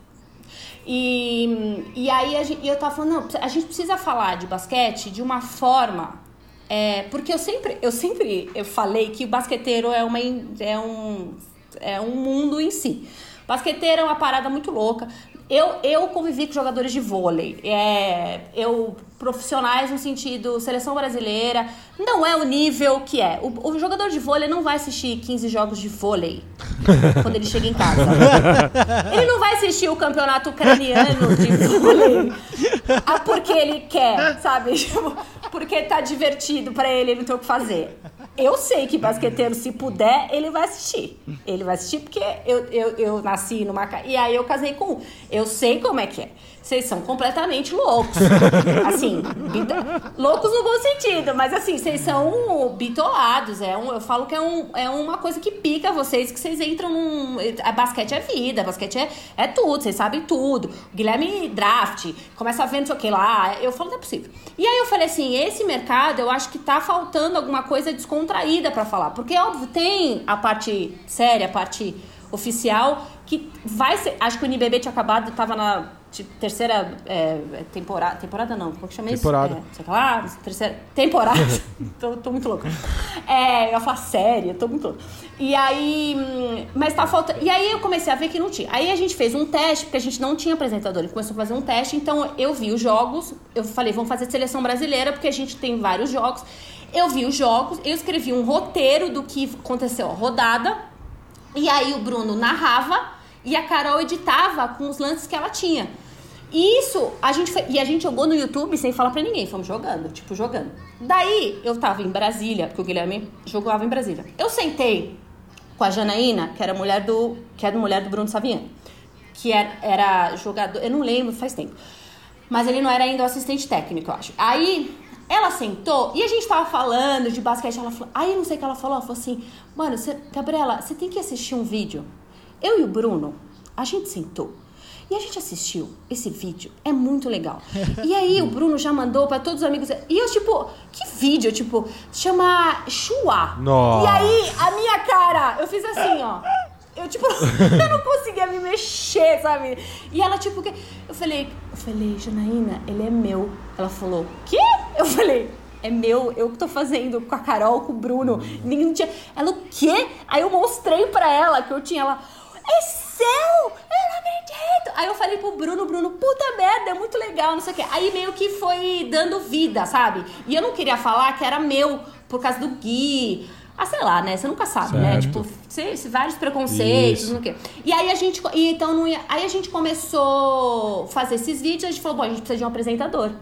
E, e aí a gente, eu tava falando, não, a gente precisa falar de basquete de uma forma. É, porque eu sempre, eu sempre eu falei que o basqueteiro é, uma, é, um, é um mundo em si. Basqueteiro é uma parada muito louca. Eu, eu convivi com jogadores de vôlei. É, eu profissionais no sentido seleção brasileira. Não é o nível que é. O, o jogador de vôlei não vai assistir 15 jogos de vôlei quando ele chega em casa. Ele não vai assistir o campeonato ucraniano de vôlei ah, porque ele quer, sabe? Tipo, porque tá divertido para ele, ele não tem o que fazer. Eu sei que basqueteiro, se puder, ele vai assistir. Ele vai assistir porque eu, eu, eu nasci numa. E aí eu casei com um. Eu sei como é que é. Vocês são completamente loucos. Assim, loucos no bom sentido, mas assim, vocês são bitolados. É um, eu falo que é, um, é uma coisa que pica vocês, que vocês entram num. A basquete é vida, basquete é, é tudo, vocês sabem tudo. Guilherme draft, começa vendo sei o que lá. Eu falo, não é possível. E aí eu falei assim: esse mercado eu acho que tá faltando alguma coisa descontraída para falar. Porque, óbvio, tem a parte séria, a parte oficial, que vai ser. Acho que o NBB tinha acabado, tava na terceira é, temporada. Temporada não, como que chama temporada. isso? É, sei lá, terceira. Temporada. tô, tô, muito louca. É, eu ia falar série, tô muito louca. E aí. Hum, mas tá faltando. E aí eu comecei a ver que não tinha. Aí a gente fez um teste, porque a gente não tinha apresentador. Ele começou a fazer um teste, então eu vi os jogos. Eu falei, vamos fazer seleção brasileira, porque a gente tem vários jogos. Eu vi os jogos, eu escrevi um roteiro do que aconteceu a rodada. E aí o Bruno narrava e a Carol editava com os lances que ela tinha. Isso, a gente foi, e a gente jogou no YouTube sem falar pra ninguém, fomos jogando, tipo, jogando. Daí, eu tava em Brasília, porque o Guilherme jogava em Brasília. Eu sentei com a Janaína, que era mulher do, que era mulher do Bruno Saviano, que era, era jogador, eu não lembro, faz tempo. Mas ele não era ainda o assistente técnico, eu acho. Aí, ela sentou e a gente tava falando de basquete, ela falou, aí não sei o que ela falou, ela falou assim, mano, você, Gabriela, você tem que assistir um vídeo. Eu e o Bruno, a gente sentou e a gente assistiu esse vídeo, é muito legal. E aí o Bruno já mandou para todos os amigos. E eu, tipo, que vídeo? Tipo, chama Chua. Nossa. E aí, a minha cara, eu fiz assim, ó. Eu, tipo, eu não conseguia me mexer, sabe? E ela, tipo, que... eu falei, eu falei, Janaína, ele é meu. Ela falou, quê? Eu falei, é meu, eu que tô fazendo com a Carol, com o Bruno. Ninguém tinha. Ela, o quê? Aí eu mostrei pra ela que eu tinha ela. É seu! Eu não acredito! Aí eu falei pro Bruno, Bruno, puta merda, é muito legal, não sei o quê. Aí meio que foi dando vida, sabe? E eu não queria falar que era meu, por causa do Gui. Ah, sei lá, né? Você nunca sabe, né? Certo. né? Tipo, vários preconceitos, Isso. não sei o quê. E aí a gente. E então não ia, aí a gente começou a fazer esses vídeos, a gente falou, bom, a gente precisa de um apresentador.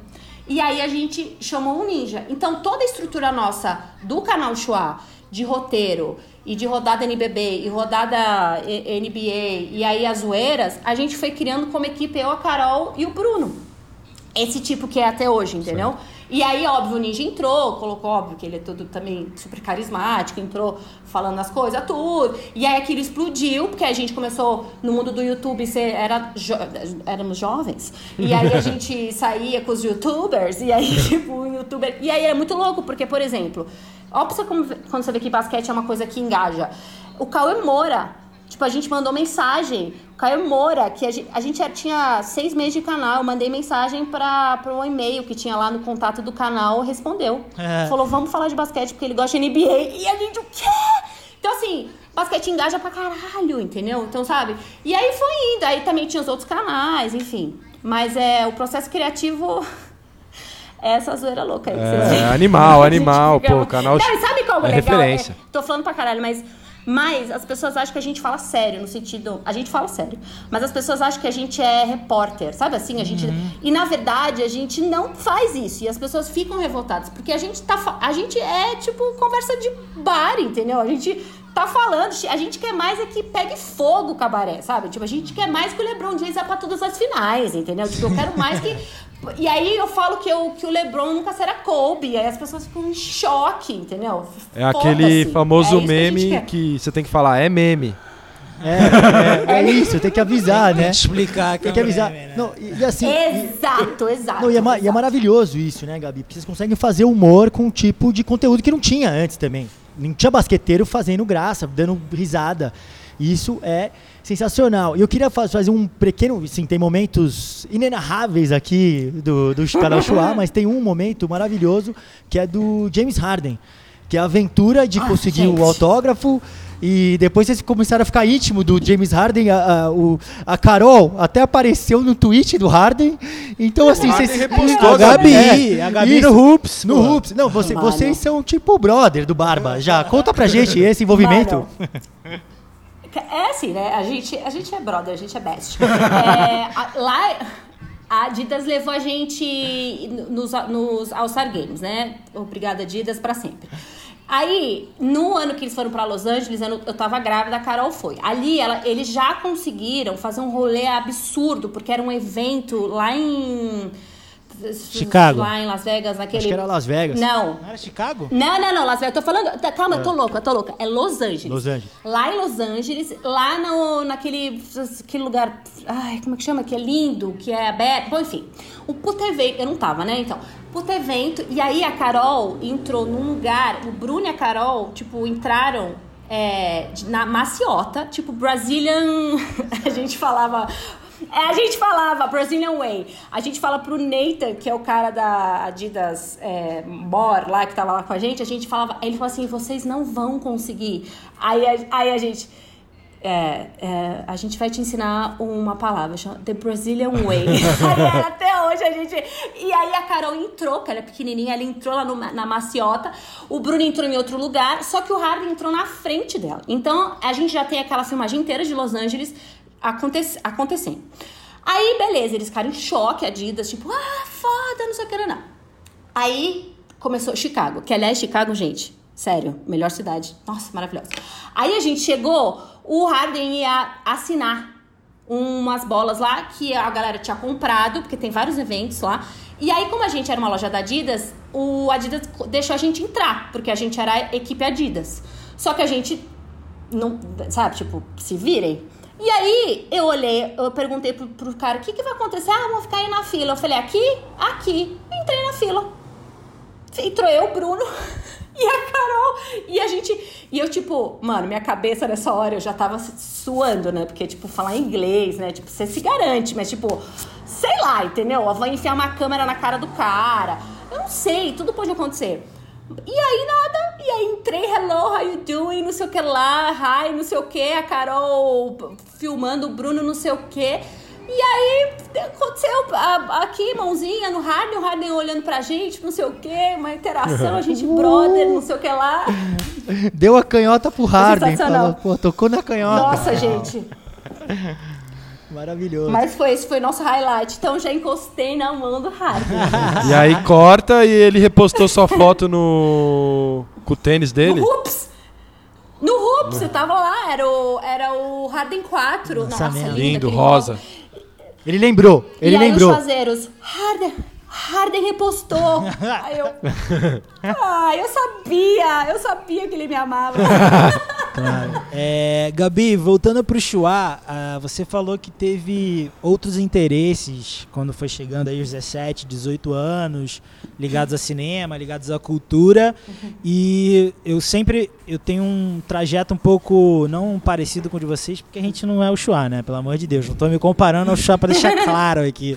E aí a gente chamou um ninja. Então toda a estrutura nossa do canal Chua, de roteiro, e de rodada NBB e rodada NBA e aí as zoeiras, a gente foi criando como equipe eu, a Carol e o Bruno. Esse tipo que é até hoje, entendeu? E aí, óbvio, o Ninja entrou, colocou, óbvio, que ele é todo também super carismático, entrou falando as coisas, tudo. E aí aquilo explodiu, porque a gente começou no mundo do YouTube, ser, era jo- éramos jovens. E aí a gente saía com os youtubers, e aí, tipo, o youtuber. E aí é muito louco, porque, por exemplo, ó, pra você como- quando você vê que basquete é uma coisa que engaja. O Cauê Moura. Tipo, a gente mandou mensagem. Caio Moura, que a gente, a gente já tinha seis meses de canal, eu mandei mensagem para um e-mail que tinha lá no contato do canal, respondeu. É. Falou, vamos falar de basquete, porque ele gosta de NBA. E a gente, o quê? Então, assim, basquete engaja pra caralho, entendeu? Então, sabe? E aí foi indo. Aí também tinha os outros canais, enfim. Mas é o processo criativo... É essa zoeira louca aí. que É, vocês animal, animal, pô, canal Não, sabe como é é legal? referência. É, tô falando pra caralho, mas... Mas as pessoas acham que a gente fala sério, no sentido. A gente fala sério. Mas as pessoas acham que a gente é repórter, sabe assim? A gente. E na verdade, a gente não faz isso. E as pessoas ficam revoltadas. Porque a gente tá. A gente é tipo conversa de bar, entendeu? A gente tá falando. A gente quer mais é que pegue fogo o cabaré, sabe? Tipo, a gente quer mais que o Lebron James vá pra todas as finais, entendeu? Tipo, eu quero mais que E aí eu falo que, eu, que o LeBron nunca será Kobe. Aí as pessoas ficam em choque, entendeu? É aquele famoso É que meme quer. que, você tem que falar, é meme. É, é, é isso, tem que avisar, né? Explicar que Tem é que um avisar. meme, né? Não, e, e assim. e- Exato, exato. Não, e, é, ma- e é exato. maravilhoso isso, né, Gabi? Porque vocês conseguem fazer humor com um tipo de conteúdo que não tinha antes também. Não tinha basqueteiro fazendo graça, dando risada. Isso é sensacional. E eu queria fa- fazer um pequeno. Sim, tem momentos inenarráveis aqui do, do canal Chua, mas tem um momento maravilhoso que é do James Harden. Que é a aventura de Ah, conseguir gente. o autógrafo. E depois vocês começaram a ficar íntimo do James Harden. A, a, o- a Carol até apareceu no tweet do Harden. Então, assim, vocês. repostou, A Gabi, É, a Gabi isso. no Hoops. No. Hoops. Não, você- vocês são tipo brother do Barba. Já conta pra gente esse envolvimento. Mano, É assim, né? A gente, a gente é brother, a gente é best. É, a- lá, a Adidas levou a gente nos, nos All-Star Games, né? Obrigada, Adidas, pra sempre. Aí, no ano que eles foram pra Los Angeles, eu tava grávida, a Carol foi. Ali, ela, eles já conseguiram fazer um rolê absurdo, porque era um evento lá em... Chicago. Lá em Las Vegas, naquele... Acho que era Las Vegas. Não, Não era Chicago? não, não, não, Las Vegas. Tô falando. tá, calma, eu tô louca, eu tô louca. É Los Angeles. Los Angeles. Lá em Los Angeles, lá no, naquele aquele lugar. Ai, como é que chama? Que é lindo, que é aberto. Bom, enfim. O puta evento. Eu não tava, né? Então. Puta evento. E aí a Carol entrou num lugar. O Bruno e a Carol, tipo, entraram. é, na maciota, tipo Brazilian. a gente falava. É, a gente falava Brazilian Way. A gente fala pro Nathan, que é o cara da Adidas é, Bor lá, que tava lá com a gente, a gente falava. Ele falou assim: vocês não vão conseguir. Aí, a- aí a gente. É, é, a gente vai te ensinar uma palavra, chama The Brazilian Way. aí até hoje a gente. E aí a Carol entrou, que ela é pequenininha, ela entrou lá no- na maciota. O Bruno entrou em outro lugar, só que o Harden entrou na frente dela. Então a gente já tem aquela filmagem inteira de Los Angeles aconte- acontecendo. Aí, beleza, eles ficaram em choque, Adidas, tipo, ah, foda, não sei o que, não. Aí começou Chicago, que aliás, Chicago, gente, sério, melhor cidade. Nossa, maravilhosa. Aí a gente chegou, o Harden ia assinar umas bolas lá que a galera tinha comprado, porque tem vários eventos lá. E aí, como a gente era uma loja da Adidas, o Adidas deixou a gente entrar, porque a gente era a equipe Adidas. Só que a gente não, sabe, tipo, se virem. E aí, eu olhei, eu perguntei pro, pro cara, o que, que vai acontecer? Ah, vamos ficar aí na fila. Eu falei, aqui? Aqui. Entrei na fila. Entrou eu, Bruno e a Carol. E a gente. E eu, tipo, mano, minha cabeça nessa hora eu já tava suando, né? Porque, tipo, falar inglês, né? Tipo, você se garante, mas, tipo, sei lá, entendeu? Vai enfiar uma câmera na cara do cara. Eu não sei, tudo pode acontecer. E aí nada, e aí entrei, hello, how you doing, não sei o que lá, hi, não sei o que, a Carol filmando o Bruno, não sei o que. E aí aconteceu a- aqui, mãozinha no Harden, o Harden olhando pra gente, não sei o que, uma interação, a gente brother, não sei o que lá. Deu a canhota pro Harden. Falou, pô, tocou na canhota. Nossa, gente. Maravilhoso. Mas foi, esse foi nosso highlight, então já encostei na mão do Harden. E aí corta e ele repostou sua foto no. com o tênis dele. No Hoops! No Hoops, eu tava lá, era o, era o Harden 4. Nossa, Lançamento. lindo, Lindo, rosa. Ele lembrou, ele e aí lembrou. os fazeiros, Harden, Harden repostou. aí eu, ah, eu sabia, eu sabia que ele me amava. Claro. É, Gabi, voltando pro Chua, ah, você falou que teve outros interesses quando foi chegando aí os 17, 18 anos, ligados a cinema, ligados à cultura. E eu sempre eu tenho um trajeto um pouco não parecido com o de vocês, porque a gente não é o Chua, né? Pelo amor de Deus, não tô me comparando ao Chua para deixar claro aqui.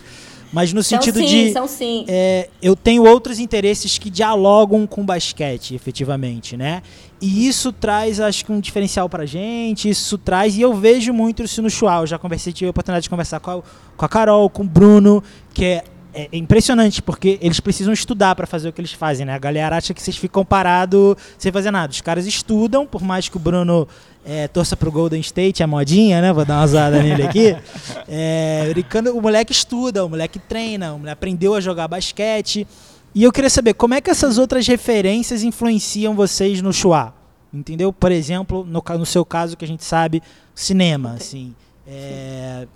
Mas no São sentido sim, de são sim. é, eu tenho outros interesses que dialogam com basquete, efetivamente, né? E isso traz, acho que, um diferencial pra gente, isso traz, e eu vejo muito isso no Chua. Eu já conversei, tive a oportunidade de conversar com a, com a Carol, com o Bruno, que é, é impressionante, porque eles precisam estudar pra fazer o que eles fazem, né? A galera acha que vocês ficam parados sem fazer nada. Os caras estudam, por mais que o Bruno é, torça pro Golden State, a modinha, né? Vou dar uma zoada nele aqui. É, o moleque estuda, o moleque treina, o moleque aprendeu a jogar basquete. E eu queria saber como é que essas outras referências influenciam vocês no Chua? Entendeu? Por exemplo, no, no seu caso, que a gente sabe, cinema, assim. É,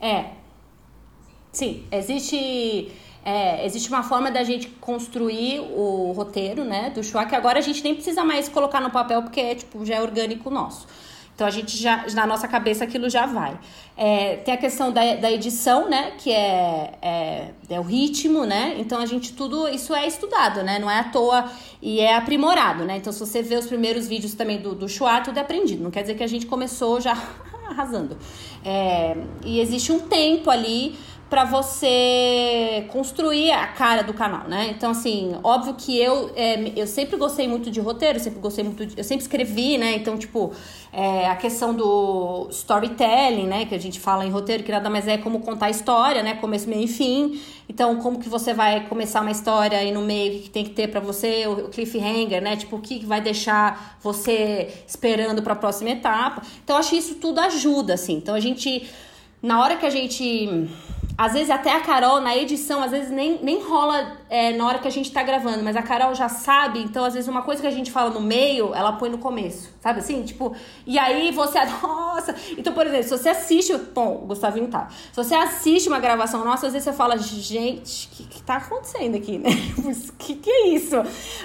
É. Sim, existe. é, existe uma forma da gente construir o roteiro, né, do Chua, que agora a gente nem precisa mais colocar no papel, porque é, tipo, já é orgânico nosso. Então a gente já, na nossa cabeça aquilo já vai. É, tem a questão da, da edição, né? Que é, é, é, o ritmo, né? Então a gente tudo isso é estudado, né? Não é à toa e é aprimorado, né? Então se você vê os primeiros vídeos também do, do Chua, tudo é aprendido. Não quer dizer que a gente começou já arrasando. É, e existe um tempo ali para você construir a cara do canal, né? Então, assim, óbvio que eu, é, eu sempre gostei muito de roteiro, sempre gostei muito de, Eu sempre escrevi, né? Então, tipo, é, a questão do storytelling, né? Que a gente fala em roteiro, que nada mais é como contar a história, né? Começo, meio e fim. Então, como que você vai começar uma história aí no meio, o que, tem que ter para você, o, o, cliffhanger, né? Tipo, o que vai deixar você esperando para a próxima etapa. Então, acho que isso tudo ajuda, assim. Então, a gente. Na hora que a gente às vezes até a Carol, na edição, às vezes nem, nem rola é, na hora que a gente tá gravando, mas a Carol já sabe, então às vezes uma coisa que a gente fala no meio, ela põe no começo, sabe assim? Tipo, e aí você, nossa. Então, por exemplo, se você assiste, bom, o Gustavinho tá. Se você assiste uma gravação nossa, às vezes você fala, gente, o que, que tá acontecendo aqui, né? O que, que é isso?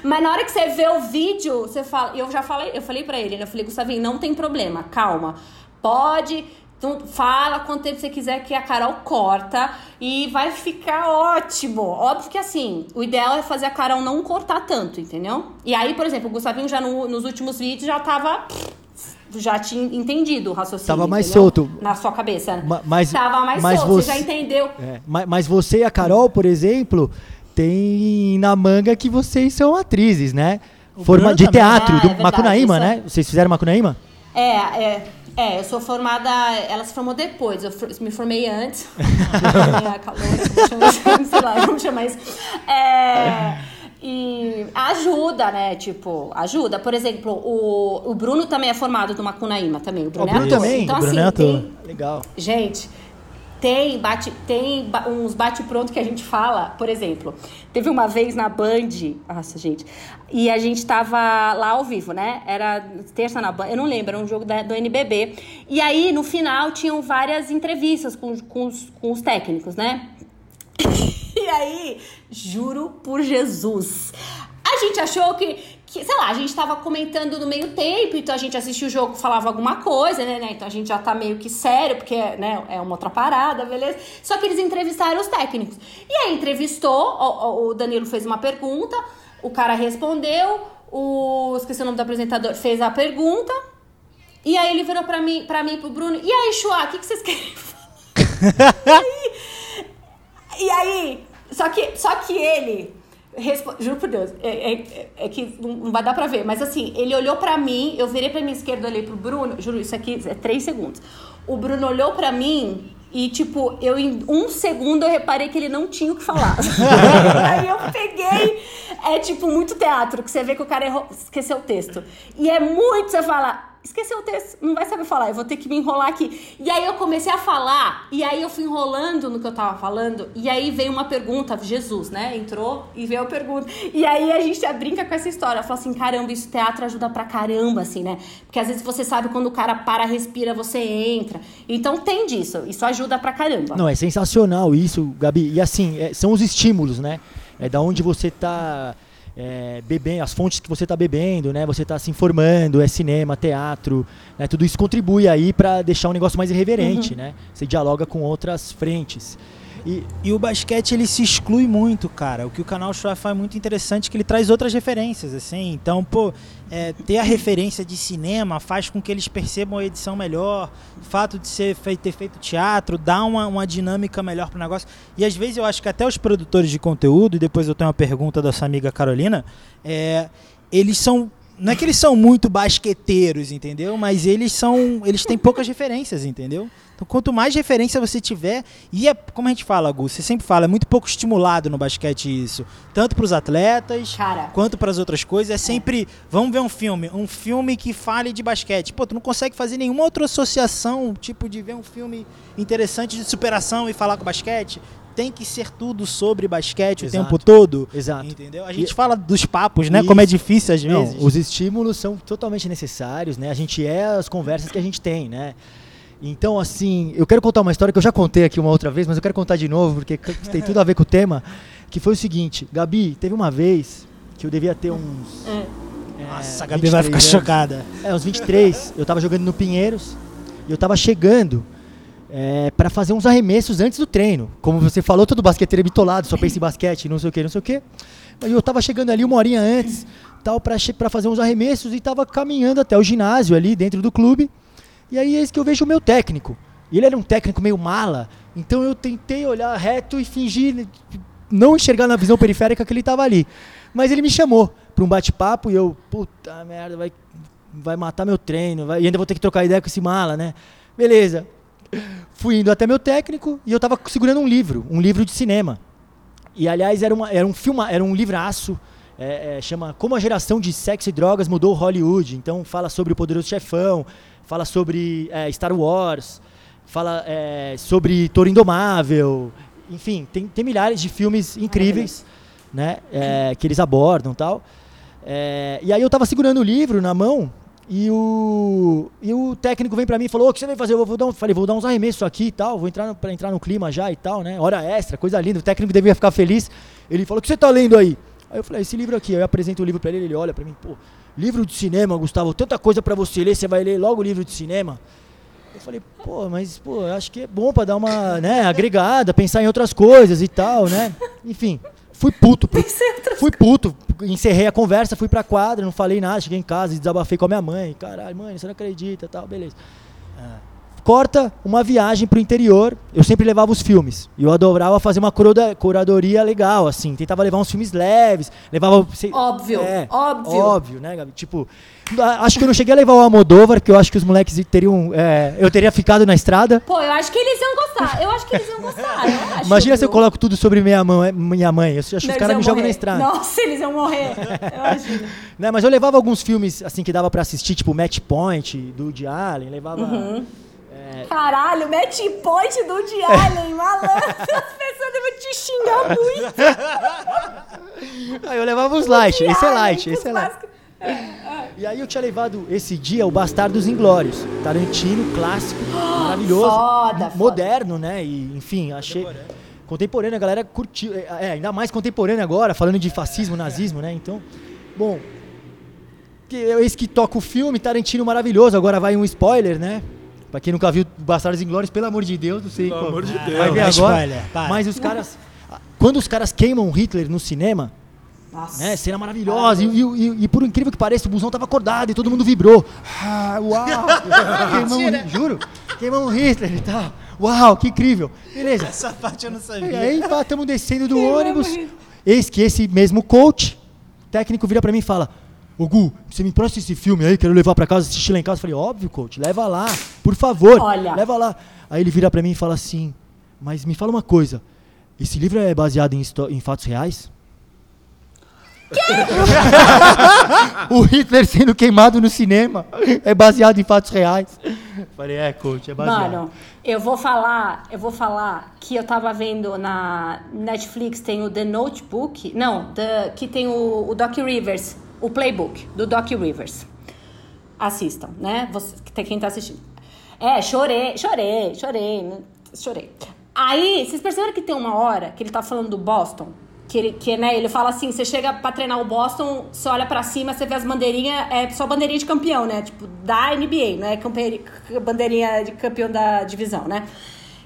Mas na hora que você vê o vídeo, você fala, eu já falei, eu falei pra ele, né? Eu falei, Gustavinho, não tem problema, calma. Pode então, fala quanto tempo você quiser que a Carol corta e vai ficar ótimo. Óbvio que assim, o ideal é fazer a Carol não cortar tanto, entendeu? E aí, por exemplo, o Gustavinho já no, nos últimos vídeos já tava já tinha entendido o raciocínio. Tava mais entendeu? solto. Na sua cabeça. Ma mas, Tava mais mas solto, você, você já entendeu. É, mas, mas você e a Carol, por exemplo, tem na manga que vocês são atrizes, né? Forma de teatro, ah, do é Macunaíma, né? Vocês fizeram Macunaíma? É, é. É, eu sou formada. Ela se formou depois, eu me formei antes. sei lá, vamos chamar isso. É, e ajuda, né? Tipo, ajuda. Por exemplo, o, o Bruno também é formado do Macunaíma também. O Bruno, o Bruno é também? Então, o Bruno assim, é tem, Legal. Gente, tem, bate, tem uns bate-pronto que a gente fala, por exemplo, teve uma vez na Band, nossa, gente, e a gente tava lá ao vivo, né? Era terça na Band, eu não lembro, era um jogo da, do NBB. E aí, no final, tinham várias entrevistas com, com, os, com os técnicos, né? E aí, juro por Jesus, a gente achou que, que, sei lá, a gente tava comentando no meio tempo, então a gente assistia o jogo, falava alguma coisa, né, né? Então a gente já tá meio que sério, porque né, é uma outra parada, beleza? Só que eles entrevistaram os técnicos. E aí entrevistou, o, o Danilo fez uma pergunta, o cara respondeu, o. Esqueci o nome do apresentador, fez a pergunta. E aí ele virou pra mim, pra mim pro Bruno. E aí, Chua, o que, que vocês querem falar? e aí, e aí, só que, só que ele Respo... Juro por Deus, é, é, é, que não vai dar pra ver, mas assim, ele olhou pra mim, eu virei pra minha esquerda, olhei pro Bruno, juro, isso aqui é três segundos. O Bruno olhou pra mim e, tipo, eu em um segundo eu reparei que ele não tinha o que falar. Aí eu peguei. É tipo muito teatro, que você vê que o cara errou, esqueceu o texto. E é muito você falar esqueceu o texto, não vai saber falar, eu vou ter que me enrolar aqui. E aí eu comecei a falar, e aí eu fui enrolando no que eu tava falando, e aí veio uma pergunta, Jesus, né? Entrou e veio a pergunta. E aí a gente brinca com essa história, fala assim, caramba, isso teatro ajuda pra caramba, assim, né? Porque às vezes você sabe quando o cara para, respira, você entra. Então tem disso, isso ajuda pra caramba. Não, é sensacional isso, Gabi. E assim, é, são os estímulos, né? É da onde você tá é, bebendo, as fontes que você está bebendo, né? Você está se informando, é cinema, teatro, né? tudo isso contribui aí para deixar um negócio mais irreverente, uhum. né? Você dialoga com outras frentes. E, e, o basquete ele se exclui muito, cara. O que o canal Show é muito interessante que ele traz outras referências, assim. Então, pô, é, ter a referência de cinema faz com que eles percebam a edição melhor. O fato de ser feito, ter feito teatro dá uma, uma dinâmica melhor pro negócio. E às vezes eu acho que até os produtores de conteúdo, e depois eu tenho uma pergunta da sua amiga Carolina, é, eles são não é que eles são muito basqueteiros, entendeu? Mas eles são. Eles têm poucas referências, entendeu? Então, quanto mais referência você tiver, e é como a gente fala, Gu, você sempre fala, é muito pouco estimulado no basquete isso. Tanto para os atletas, Cara. quanto para as outras coisas. É sempre, vamos ver um filme, um filme que fale de basquete. Pô, tu não consegue fazer nenhuma outra associação, tipo, de ver um filme interessante de superação e falar com basquete tem que ser tudo sobre basquete Exato. o tempo todo. Exato. Entendeu? A gente e, fala dos papos, né? Isso. Como é difícil às vezes. Não, os estímulos são totalmente necessários, né? A gente é as conversas que a gente tem, né? Então, assim, eu quero contar uma história que eu já contei aqui uma outra vez, mas eu quero contar de novo, porque tem tudo a ver com o tema. Que foi o seguinte, Gabi, teve uma vez que eu devia ter uns. É, Nossa, a Gabi vai 23 ficar anos. chocada. É, uns 23. Eu tava jogando no Pinheiros e eu tava chegando é, para fazer uns arremessos antes do treino. Como você falou, todo basqueteiro é bitolado, só pensa em basquete, não sei o que, não sei o que. Mas eu tava chegando ali uma horinha antes, tal, pra fazer uns arremessos e tava caminhando até o ginásio ali dentro do clube. E aí eis que eu vejo o meu técnico. E ele era um técnico meio mala, então eu tentei olhar reto e fingir não enxergar na visão periférica que ele tava ali. Mas ele me chamou para um bate-papo e eu, puta merda, vai, vai matar meu treino, vai, e ainda vou ter que trocar ideia com esse mala, né? Beleza. Fui indo até meu técnico e eu tava segurando um livro, um livro de cinema. E aliás, era, uma, era um filme, era um livraço, é, é, chama Como a geração de sexo e drogas mudou Hollywood. Então fala sobre o poderoso chefão, fala sobre é, Star Wars, fala é, sobre Toro Indomável, enfim, tem, tem milhares de filmes incríveis, né, é, que eles abordam tal. É, e aí eu tava segurando o livro na mão e o, e o técnico vem pra mim e falou: "Ô, O que você vai fazer? Eu vou dar um, falei: Vou dar uns arremessos aqui e tal, vou entrar no, pra entrar no clima já e tal, né? Hora extra, coisa linda. O técnico devia ficar feliz. Ele falou: O que você tá lendo aí? Aí eu falei: Esse livro aqui. Aí eu apresento o livro pra ele, ele olha pra mim: Pô, livro de cinema, Gustavo, tanta coisa pra você ler, você vai ler logo o livro de cinema. Eu falei, pô, mas pô, acho que é bom pra dar uma, né, agregada, pensar em outras coisas e tal, né? Enfim, fui puto. pro- fui puto, encerrei a conversa, fui pra quadra, não falei nada, cheguei em casa, desabafei com a minha mãe. Caralho, mãe, você não acredita, tal, beleza. Corta uma viagem pro interior. Eu sempre levava os filmes. E eu adorava fazer uma curadoria, legal, assim. Tentava levar uns filmes leves. Levava. sei- Óbvio, é, óbvio. Óbvio, né, Gabi? Tipo, acho que eu não cheguei a levar o Almodóvar, que eu acho que os moleques teriam. é, eu teria ficado na estrada. Pô, eu acho que eles iam gostar. Eu acho que eles iam gostar. acho, Imagina se eu viu? coloco tudo sobre minha, mão, minha mãe. Eu acho que os caras me jogam na estrada. Nossa, eles iam morrer. Eu imagino. Né, mas eu levava alguns filmes assim que dava pra assistir, tipo Match Point, do Woody Allen. Levava. Uhum. É, Caralho, match point do Woody Allen, malandro. As pessoas devem te xingar muito. Aí eu levava os light. Esse é light, esse é light. clássicos. E aí eu tinha levado esse dia o Bastardos Inglórios. Tarantino, clássico, maravilhoso. Foda, foda. moderno, né? E, enfim, achei. Contemporâneo, a galera curtiu. É, é, ainda mais contemporâneo agora, falando de fascismo, nazismo, né? Então, bom. Eis que toca o filme, Tarantino maravilhoso. Agora vai um spoiler, né? Pra quem nunca viu Bastardos Inglórios, pelo amor de Deus, não sei Pelo qual- amor de vai Deus. ver Não, é agora. para. Mas os caras. Quando os caras queimam Hitler no cinema, Nossa. né? Cena maravilhosa. E, e- e- e por incrível que pareça, o busão tava acordado e todo mundo vibrou. Ah, uau! Queimamos, juro? Queimamos Hitler e tal. Uau, que incrível. Beleza. Essa parte eu não E sabia. aí, pá, estamos descendo do Queimamos ônibus. Eis que esse mesmo coach, técnico, vira pra mim e fala: Ô Gu, você me empresta esse filme aí, quero levar pra casa, assistir lá em casa. Eu falei: Óbvio, coach, leva lá, por favor. Olha. Leva lá. Aí ele vira pra mim e fala assim: Mas me fala uma coisa, esse livro é baseado em, em fatos reais? o Hitler sendo queimado no cinema é baseado em fatos reais. Falei, é, coach, é baseado. Mano, eu vou falar, eu vou falar que eu tava vendo na Netflix tem o The Notebook, não, the- que tem o, o Doc Rivers, o Playbook do Doc Rivers. Assistam, né? Você, quem tá assistindo. É, chorei, chorei, chorei, né? chorei. Aí, vocês perceberam que tem uma hora que ele tá falando do Boston? Que ele, que, né, ele fala assim, você chega pra treinar o Boston, você olha pra cima, você vê as bandeirinhas, é só bandeirinha de campeão, né? Tipo, da NBA, é campe- bandeirinha de campeão da divisão, né?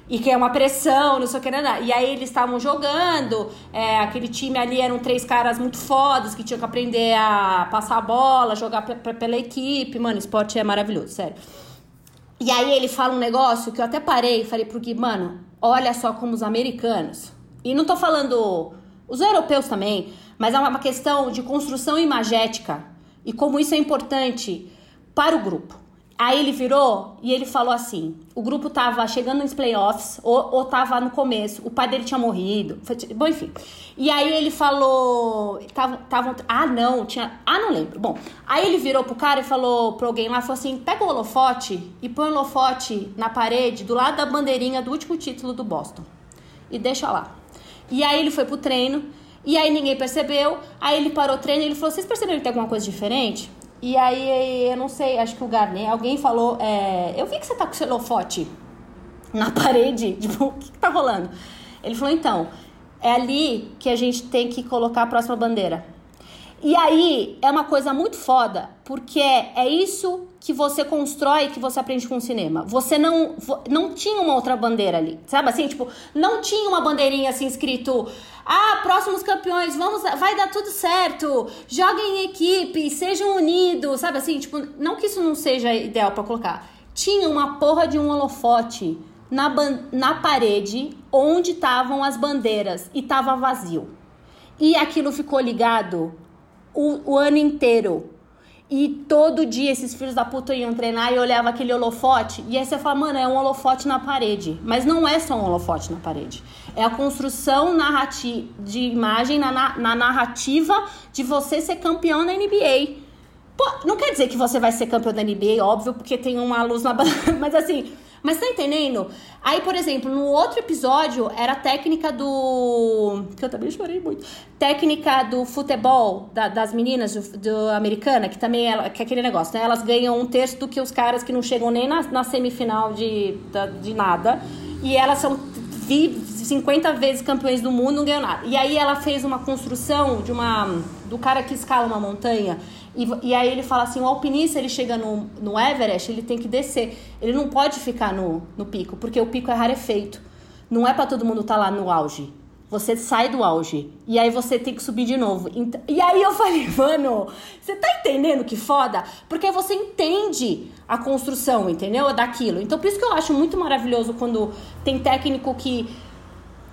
E que é uma pressão, não sei o que, nada. E aí eles estavam jogando, é, aquele time ali eram três caras muito fodas que tinham que aprender a passar a bola, jogar pe- pe- pela equipe. Mano, esporte é maravilhoso, sério. E aí ele fala um negócio que eu até parei e falei pro Gui, mano, olha só como os americanos, e não tô falando os europeus também, mas é uma questão de construção imagética e como isso é importante para o grupo. Aí ele virou e ele falou assim: o grupo tava chegando nos playoffs, ou, ou tava no começo, o pai dele tinha morrido. foi- Bom, enfim. E aí ele falou. Tava, tava, ah, não, tinha. Ah, não lembro. Bom, aí ele virou pro cara e falou pro alguém lá: falou assim, pega o holofote e põe o holofote na parede do lado da bandeirinha do último título do Boston. E deixa lá. E aí ele foi pro treino. E aí ninguém percebeu. Aí ele parou o treino e ele falou: Vocês perceberam que tem alguma coisa diferente? E aí, eu não sei, acho que o Garnet, alguém falou, é, eu vi que você tá com celofote na parede, tipo, o que, que tá rolando? Ele falou, então, é ali que a gente tem que colocar a próxima bandeira. E aí é uma coisa muito foda, porque é, isso que você constrói, que você aprende com o cinema. Você não não tinha uma outra bandeira ali, sabe assim, tipo, não tinha uma bandeirinha assim escrito: "Ah, próximos campeões, vamos, vai dar tudo certo. Joguem em equipe, sejam unidos", sabe assim, tipo, não que isso não seja ideal para colocar. Tinha uma porra de um holofote na, na parede onde estavam as bandeiras e tava vazio. E aquilo ficou ligado o, o ano inteiro. E todo dia esses filhos da puta iam treinar e olhava aquele holofote. E aí você fala, mano, é um holofote na parede. Mas não é só um holofote na parede. É a construção narrativa de imagem na, na, na narrativa de você ser campeão na NBA. Pô, não quer dizer que você vai ser campeão da NBA, óbvio, porque tem uma luz na. Mas assim, mas tá entendendo? Aí, por exemplo, no outro episódio era a técnica do. que eu também chorei muito. Técnica do futebol da, das meninas do, do, americana, que também é, que é aquele negócio, né? Elas ganham um terço do que os caras que não chegam nem na, na semifinal de, da, de nada. E elas são 50 vezes campeões do mundo, não ganham nada. E aí ela fez uma construção de uma. do cara que escala uma montanha e, e aí ele fala assim, o alpinista, ele chega no, no Everest, ele tem que descer. Ele não pode ficar no, no pico, porque o pico é rarefeito. Não é para todo mundo estar tá lá no auge. Você sai do auge. E aí você tem que subir de novo. E aí eu falei, mano, você tá entendendo que foda? Porque você entende a construção, entendeu? Daquilo. Então por isso que eu acho muito maravilhoso quando tem técnico que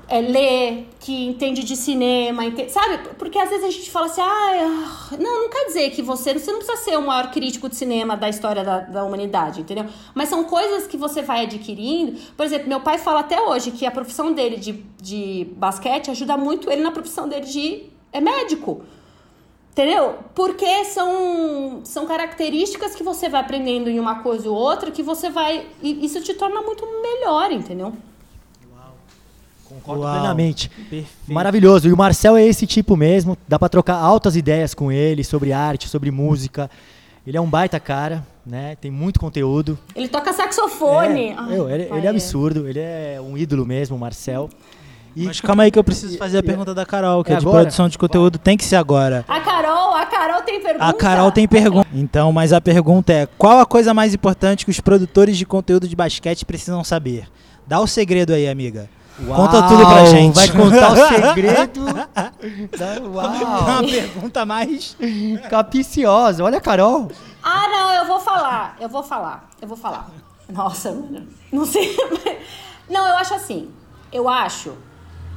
é, lê, que entende de cinema, entende, sabe? Porque às vezes a gente fala assim, ah, não, não quer dizer que você, você não precisa ser o maior crítico de cinema da história da, da humanidade, entendeu? Mas são coisas que você vai adquirindo. Por exemplo, meu pai fala até hoje que a profissão dele de, de basquete ajuda muito ele na profissão dele de é médico. Entendeu? Porque são, são características que você vai aprendendo em uma coisa ou outra que você vai. E isso te torna muito melhor, entendeu? Concordo Uau, plenamente. Perfeito. Maravilhoso. E o Marcel é esse tipo mesmo. Dá para trocar altas ideias com ele sobre arte, sobre música. Ele é um baita cara, né? Tem muito conteúdo. Ele toca saxofone. É, Ai, ele, ele, é absurdo. Ele é um ídolo mesmo, o Marcel. E, Mas calma aí que eu preciso fazer a pergunta da Carol, que é, é de produção de conteúdo, tem que ser agora. A Carol, a Carol tem pergunta. A Carol tem pergunta. Então, mas a pergunta é: qual a coisa mais importante que os produtores de conteúdo de basquete precisam saber? Dá o segredo aí, amiga. Uau, Conta tudo pra gente. Vai contar o segredo. Uau. Uma pergunta mais capiciosa. Olha, Carol. Ah, não, eu vou falar. Eu vou falar. Eu vou falar. Nossa, mano. Não sei. Não, eu acho assim. Eu acho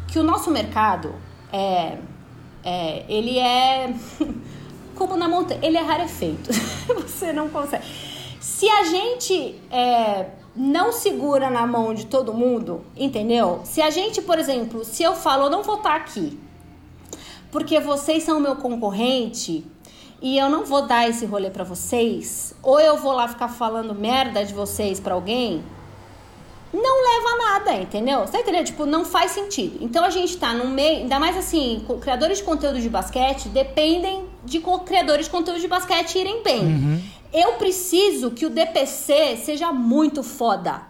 que o nosso mercado é. é ele é. Como na montanha. Ele é rarefeito. Você não consegue. Se a gente. É, não segura na mão de todo mundo, entendeu? Se a gente, por exemplo, se eu falo, eu não vou estar aqui, porque vocês são meu concorrente e eu não vou dar esse rolê para vocês, ou eu vou lá ficar falando merda de vocês para alguém, não leva a nada, entendeu? Você tá entendendo? Tipo, não faz sentido. Então a gente tá no meio, ainda mais assim, criadores de conteúdo de basquete dependem de criadores de conteúdo de basquete irem bem. Uhum. Eu preciso que o DPC seja muito foda.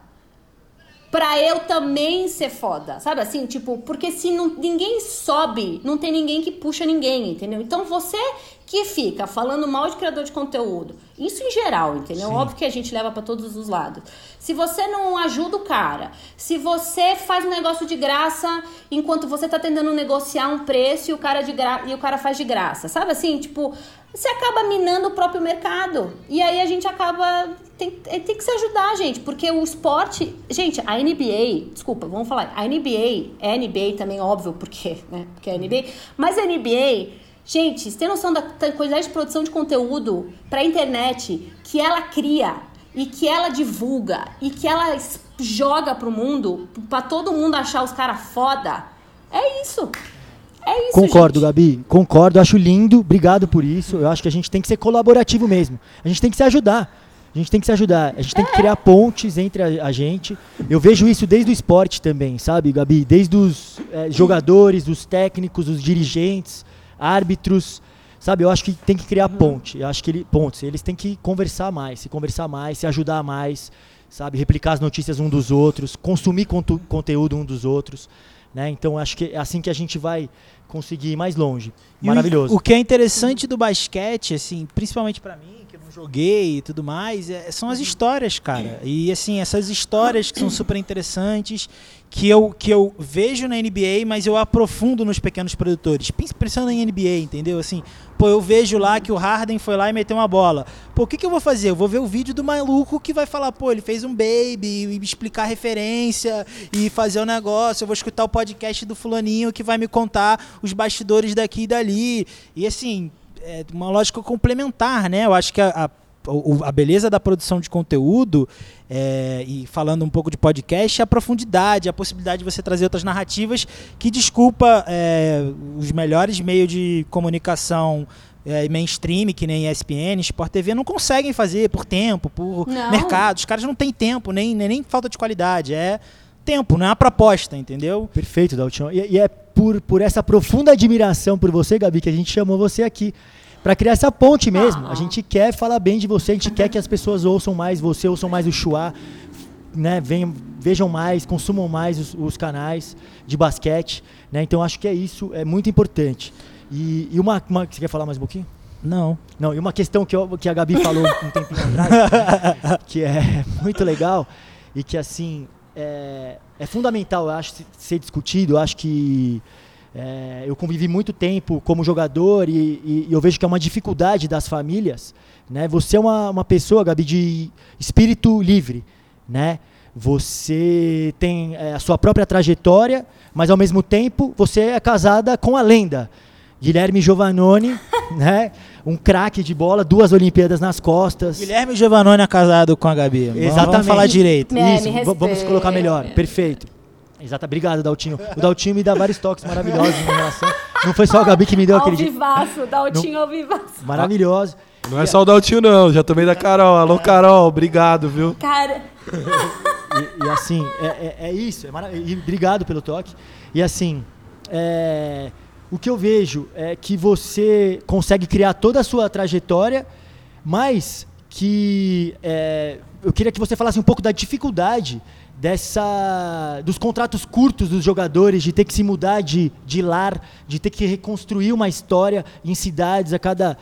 Pra eu também ser foda. Sabe assim? Tipo, porque se não, ninguém sobe, não tem ninguém que puxa ninguém, entendeu? Então você que fica falando mal de criador de conteúdo, isso em geral, entendeu? Sim. Óbvio que a gente leva para todos os lados. Se você não ajuda o cara, se você faz um negócio de graça enquanto você tá tentando negociar um preço e o cara de gra... e o cara faz de graça, sabe assim? Tipo, você acaba minando o próprio mercado. E aí a gente acaba. Tem, tem que se ajudar, gente, porque o esporte. Gente, a NBA, desculpa, vamos falar. A NBA, é NBA também, óbvio, porque, né? Porque é NBA. Mas a NBA, gente, você tem noção da quantidade de produção de conteúdo pra internet que ela cria e que ela divulga e que ela joga pro mundo, pra todo mundo achar os caras foda? É isso. É isso, Concordo, gente. Gabi. Concordo. Acho lindo. Obrigado por isso. Eu acho que a gente tem que ser colaborativo mesmo. A gente tem que se ajudar. A gente tem que se ajudar. A gente tem que criar pontes entre a, a gente. Eu vejo isso desde o esporte também, sabe, Gabi? Desde os é, jogadores, os técnicos, os dirigentes, árbitros. Sabe, eu acho que tem que criar ponte. Eu acho que ele, pontes. Eles têm que conversar mais, se conversar mais, se ajudar mais, sabe? Replicar as notícias um dos outros, consumir conteúdo um dos outros. Né? Então acho que é assim que a gente vai conseguir ir mais longe. E o- Maravilhoso. O, que é interessante do basquete, assim, principalmente pra mim, joguei e tudo mais, é- são as histórias, cara. E assim, essas histórias que são super interessantes, que eu, que eu vejo na NBA, mas eu aprofundo nos pequenos produtores. Pens- Pensando em NBA, entendeu? Assim, pô, eu vejo lá que o Harden foi lá e meteu uma bola. Pô, o que, que eu vou fazer? Eu vou ver o vídeo do maluco que vai falar, pô, ele fez um baby, e explicar referência e fazer o negócio. Eu vou escutar o podcast do fulaninho que vai me contar os bastidores daqui e dali. E assim, é uma lógica complementar, né? Eu acho que a, a, a beleza da produção de conteúdo, é, e falando um pouco de podcast, é a profundidade, a possibilidade de você trazer outras narrativas que, desculpa, é, os melhores meios de comunicação é, mainstream, que nem ESPN, Sport TV, não conseguem fazer por tempo, por Não. mercado. Os caras não têm tempo, nem, nem, nem falta de qualidade. É tempo, não é uma proposta, entendeu? Perfeito, Daltinho. E, e é por, por essa profunda admiração por você, Gabi, que a gente chamou você aqui. Pra criar essa ponte mesmo. Ah. A gente quer falar bem de você, a gente quer que as pessoas ouçam mais você, ouçam mais o Chua, né? Venham, vejam mais, consumam mais os, os canais de basquete. Né? Então acho que é isso, é muito importante. E, e uma, uma. Você quer falar mais um pouquinho? Não. Não, e uma questão que, eu- que a Gabi falou um tempinho atrás, que é muito legal e que, assim, é, é fundamental, eu acho, se- ser discutido. Eu acho que é, eu convivi muito tempo como jogador e, e- e eu vejo que é uma dificuldade das famílias. Né? Você é uma, uma pessoa, Gabi, de espírito livre, né? Você tem é, a sua própria trajetória, mas ao mesmo tempo você é casada com a lenda. Guilherme Giovannone, né? Um craque de bola, duas Olimpíadas nas costas. Guilherme Giovannone é casado com a Gabi. Exatamente. Vamos falar direito. É, Isso, me vamos colocar melhor. Perfeito. Exato, obrigado, Daltinho. O Daltinho me dá vários toques maravilhosos em relação. Não foi só a Gabi que me deu aquele vivaço, Daltinho ao vivaço. Maravilhoso. Não é só o Daltinho, não. Já tomei da Carol. Alô, Carol. Obrigado, viu? Cara, E, e assim, é, é- é isso. É mara- e obrigado pelo toque. E assim, é, o que eu vejo é que você consegue criar toda a sua trajetória, mas que é, eu queria que você falasse um pouco da dificuldade dessa dos contratos curtos dos jogadores, de ter que se mudar de, de lar, de ter que reconstruir uma história em cidades a cada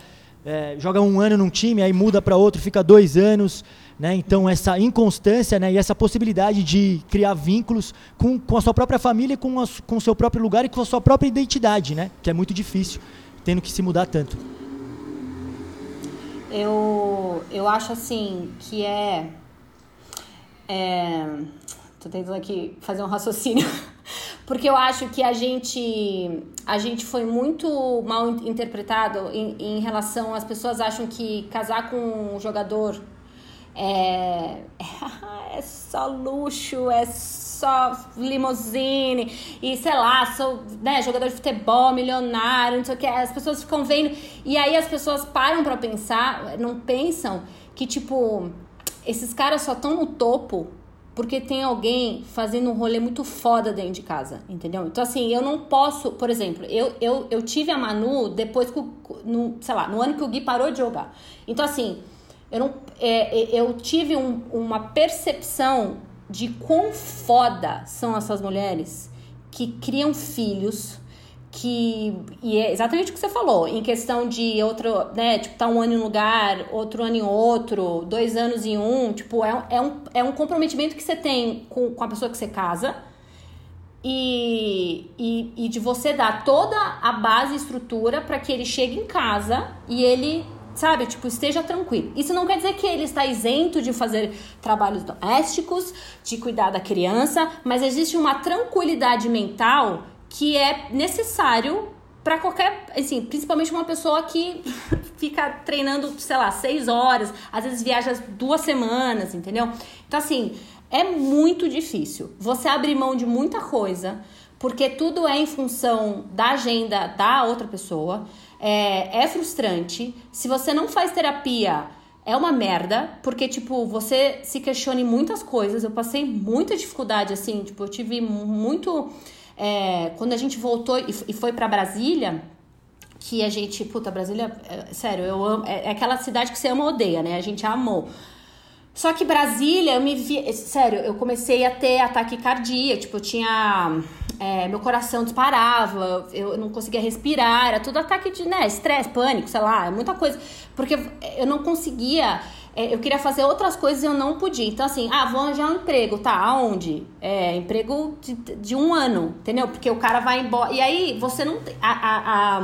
é, joga um ano num time, aí muda para outro, fica dois anos. Né? Então, essa inconstância né? e essa possibilidade de criar vínculos com, com a sua própria família, com, o seu próprio lugar e com a sua própria identidade, né? que é muito difícil, tendo que se mudar tanto. eu, eu acho assim que é, é. Tentando aqui fazer um raciocínio. Porque eu acho que a gente, a gente foi muito mal in- interpretado em, em relação. As pessoas acham que casar com um jogador é, é só luxo, é só limousine e sei lá, sou né, jogador de futebol, milionário, não sei o que. As pessoas ficam vendo e aí as pessoas param pra pensar, não pensam que tipo esses caras só estão no topo porque tem alguém fazendo um rolê muito foda dentro de casa, entendeu? Então, assim, eu não posso, por exemplo, eu, eu, eu tive a Manu depois que, no, sei lá, no ano que o Gui parou de jogar. Então, assim, eu, não, é, é, eu tive um- uma percepção de quão foda são essas mulheres que criam filhos que e é exatamente o que você falou em questão de outro né tipo tá um ano em um lugar outro ano em outro dois anos em um tipo é, é um é um comprometimento que você tem com, com a pessoa que você casa e, e, e de você dar toda a base e estrutura para que ele chegue em casa e ele, sabe, tipo, esteja tranquilo. Isso não quer dizer que ele está isento de fazer trabalhos domésticos, de cuidar da criança, mas existe uma tranquilidade mental que é necessário para qualquer, assim, principalmente uma pessoa que fica treinando, sei lá, seis horas, às vezes viaja duas semanas, entendeu? Então, assim, é muito difícil. Você abrir mão de muita coisa, porque tudo é em função da agenda da outra pessoa. É, é frustrante. Se você não faz terapia, é uma merda, porque, tipo, você se questione muitas coisas. Eu passei muita dificuldade, assim, tipo, eu tive muito. é, quando a gente voltou e foi pra Brasília, que a gente. Puta, Brasília, é, sério, eu amo. É, é aquela cidade que você ama ou odeia, né? A gente amou. Só que Brasília, eu me vi. Sério, eu comecei a ter ataque cardíaco. Tipo, eu tinha. É, meu coração disparava, eu não conseguia respirar, era tudo ataque de, né, estresse, pânico, sei lá, muita coisa. Porque eu não conseguia. É, eu queria fazer outras coisas e eu não podia. Então, assim, ah, vou arranjar um emprego, tá? Aonde? É, emprego de, de um ano, entendeu? Porque o cara vai embora. E aí você não tem. A, a, a,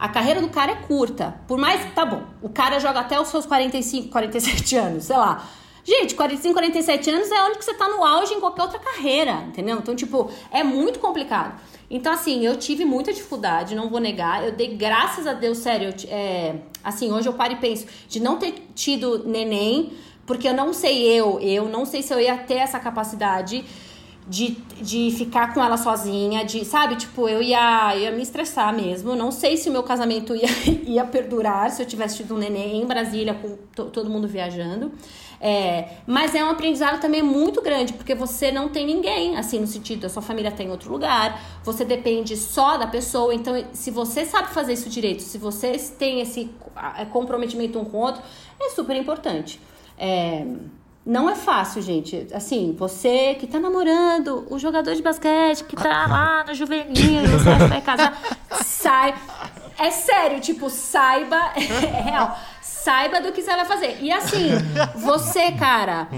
a carreira do cara é curta. Por mais. Tá bom. O cara joga até os seus 45, 47 anos, sei lá. Gente, 45, 47 anos é onde que você tá no auge em qualquer outra carreira, entendeu? Então, tipo, é muito complicado. Então, assim, eu tive muita dificuldade, não vou negar. Eu dei graças a Deus, sério. Eu, é, assim, hoje eu paro e penso de não ter tido neném, porque eu não sei eu, eu não sei se eu ia ter essa capacidade de, de ficar com ela sozinha, de, sabe, tipo, eu ia, ia me estressar mesmo. Não sei se o meu casamento ia, ia perdurar se eu tivesse tido um neném em Brasília com todo mundo viajando. É, mas é um aprendizado também muito grande, porque você não tem ninguém, assim, no sentido, a sua família tem tá outro lugar, você depende só da pessoa. Então, se você sabe fazer isso direito, se vocês têm esse comprometimento um com o outro, é super importante. É, não é fácil, gente. Assim, você que tá namorando, o jogador de basquete que tá lá no juvenil, você vai casar, sai. É sério, tipo, saiba, é real, saiba do que você vai fazer. E assim, você, cara,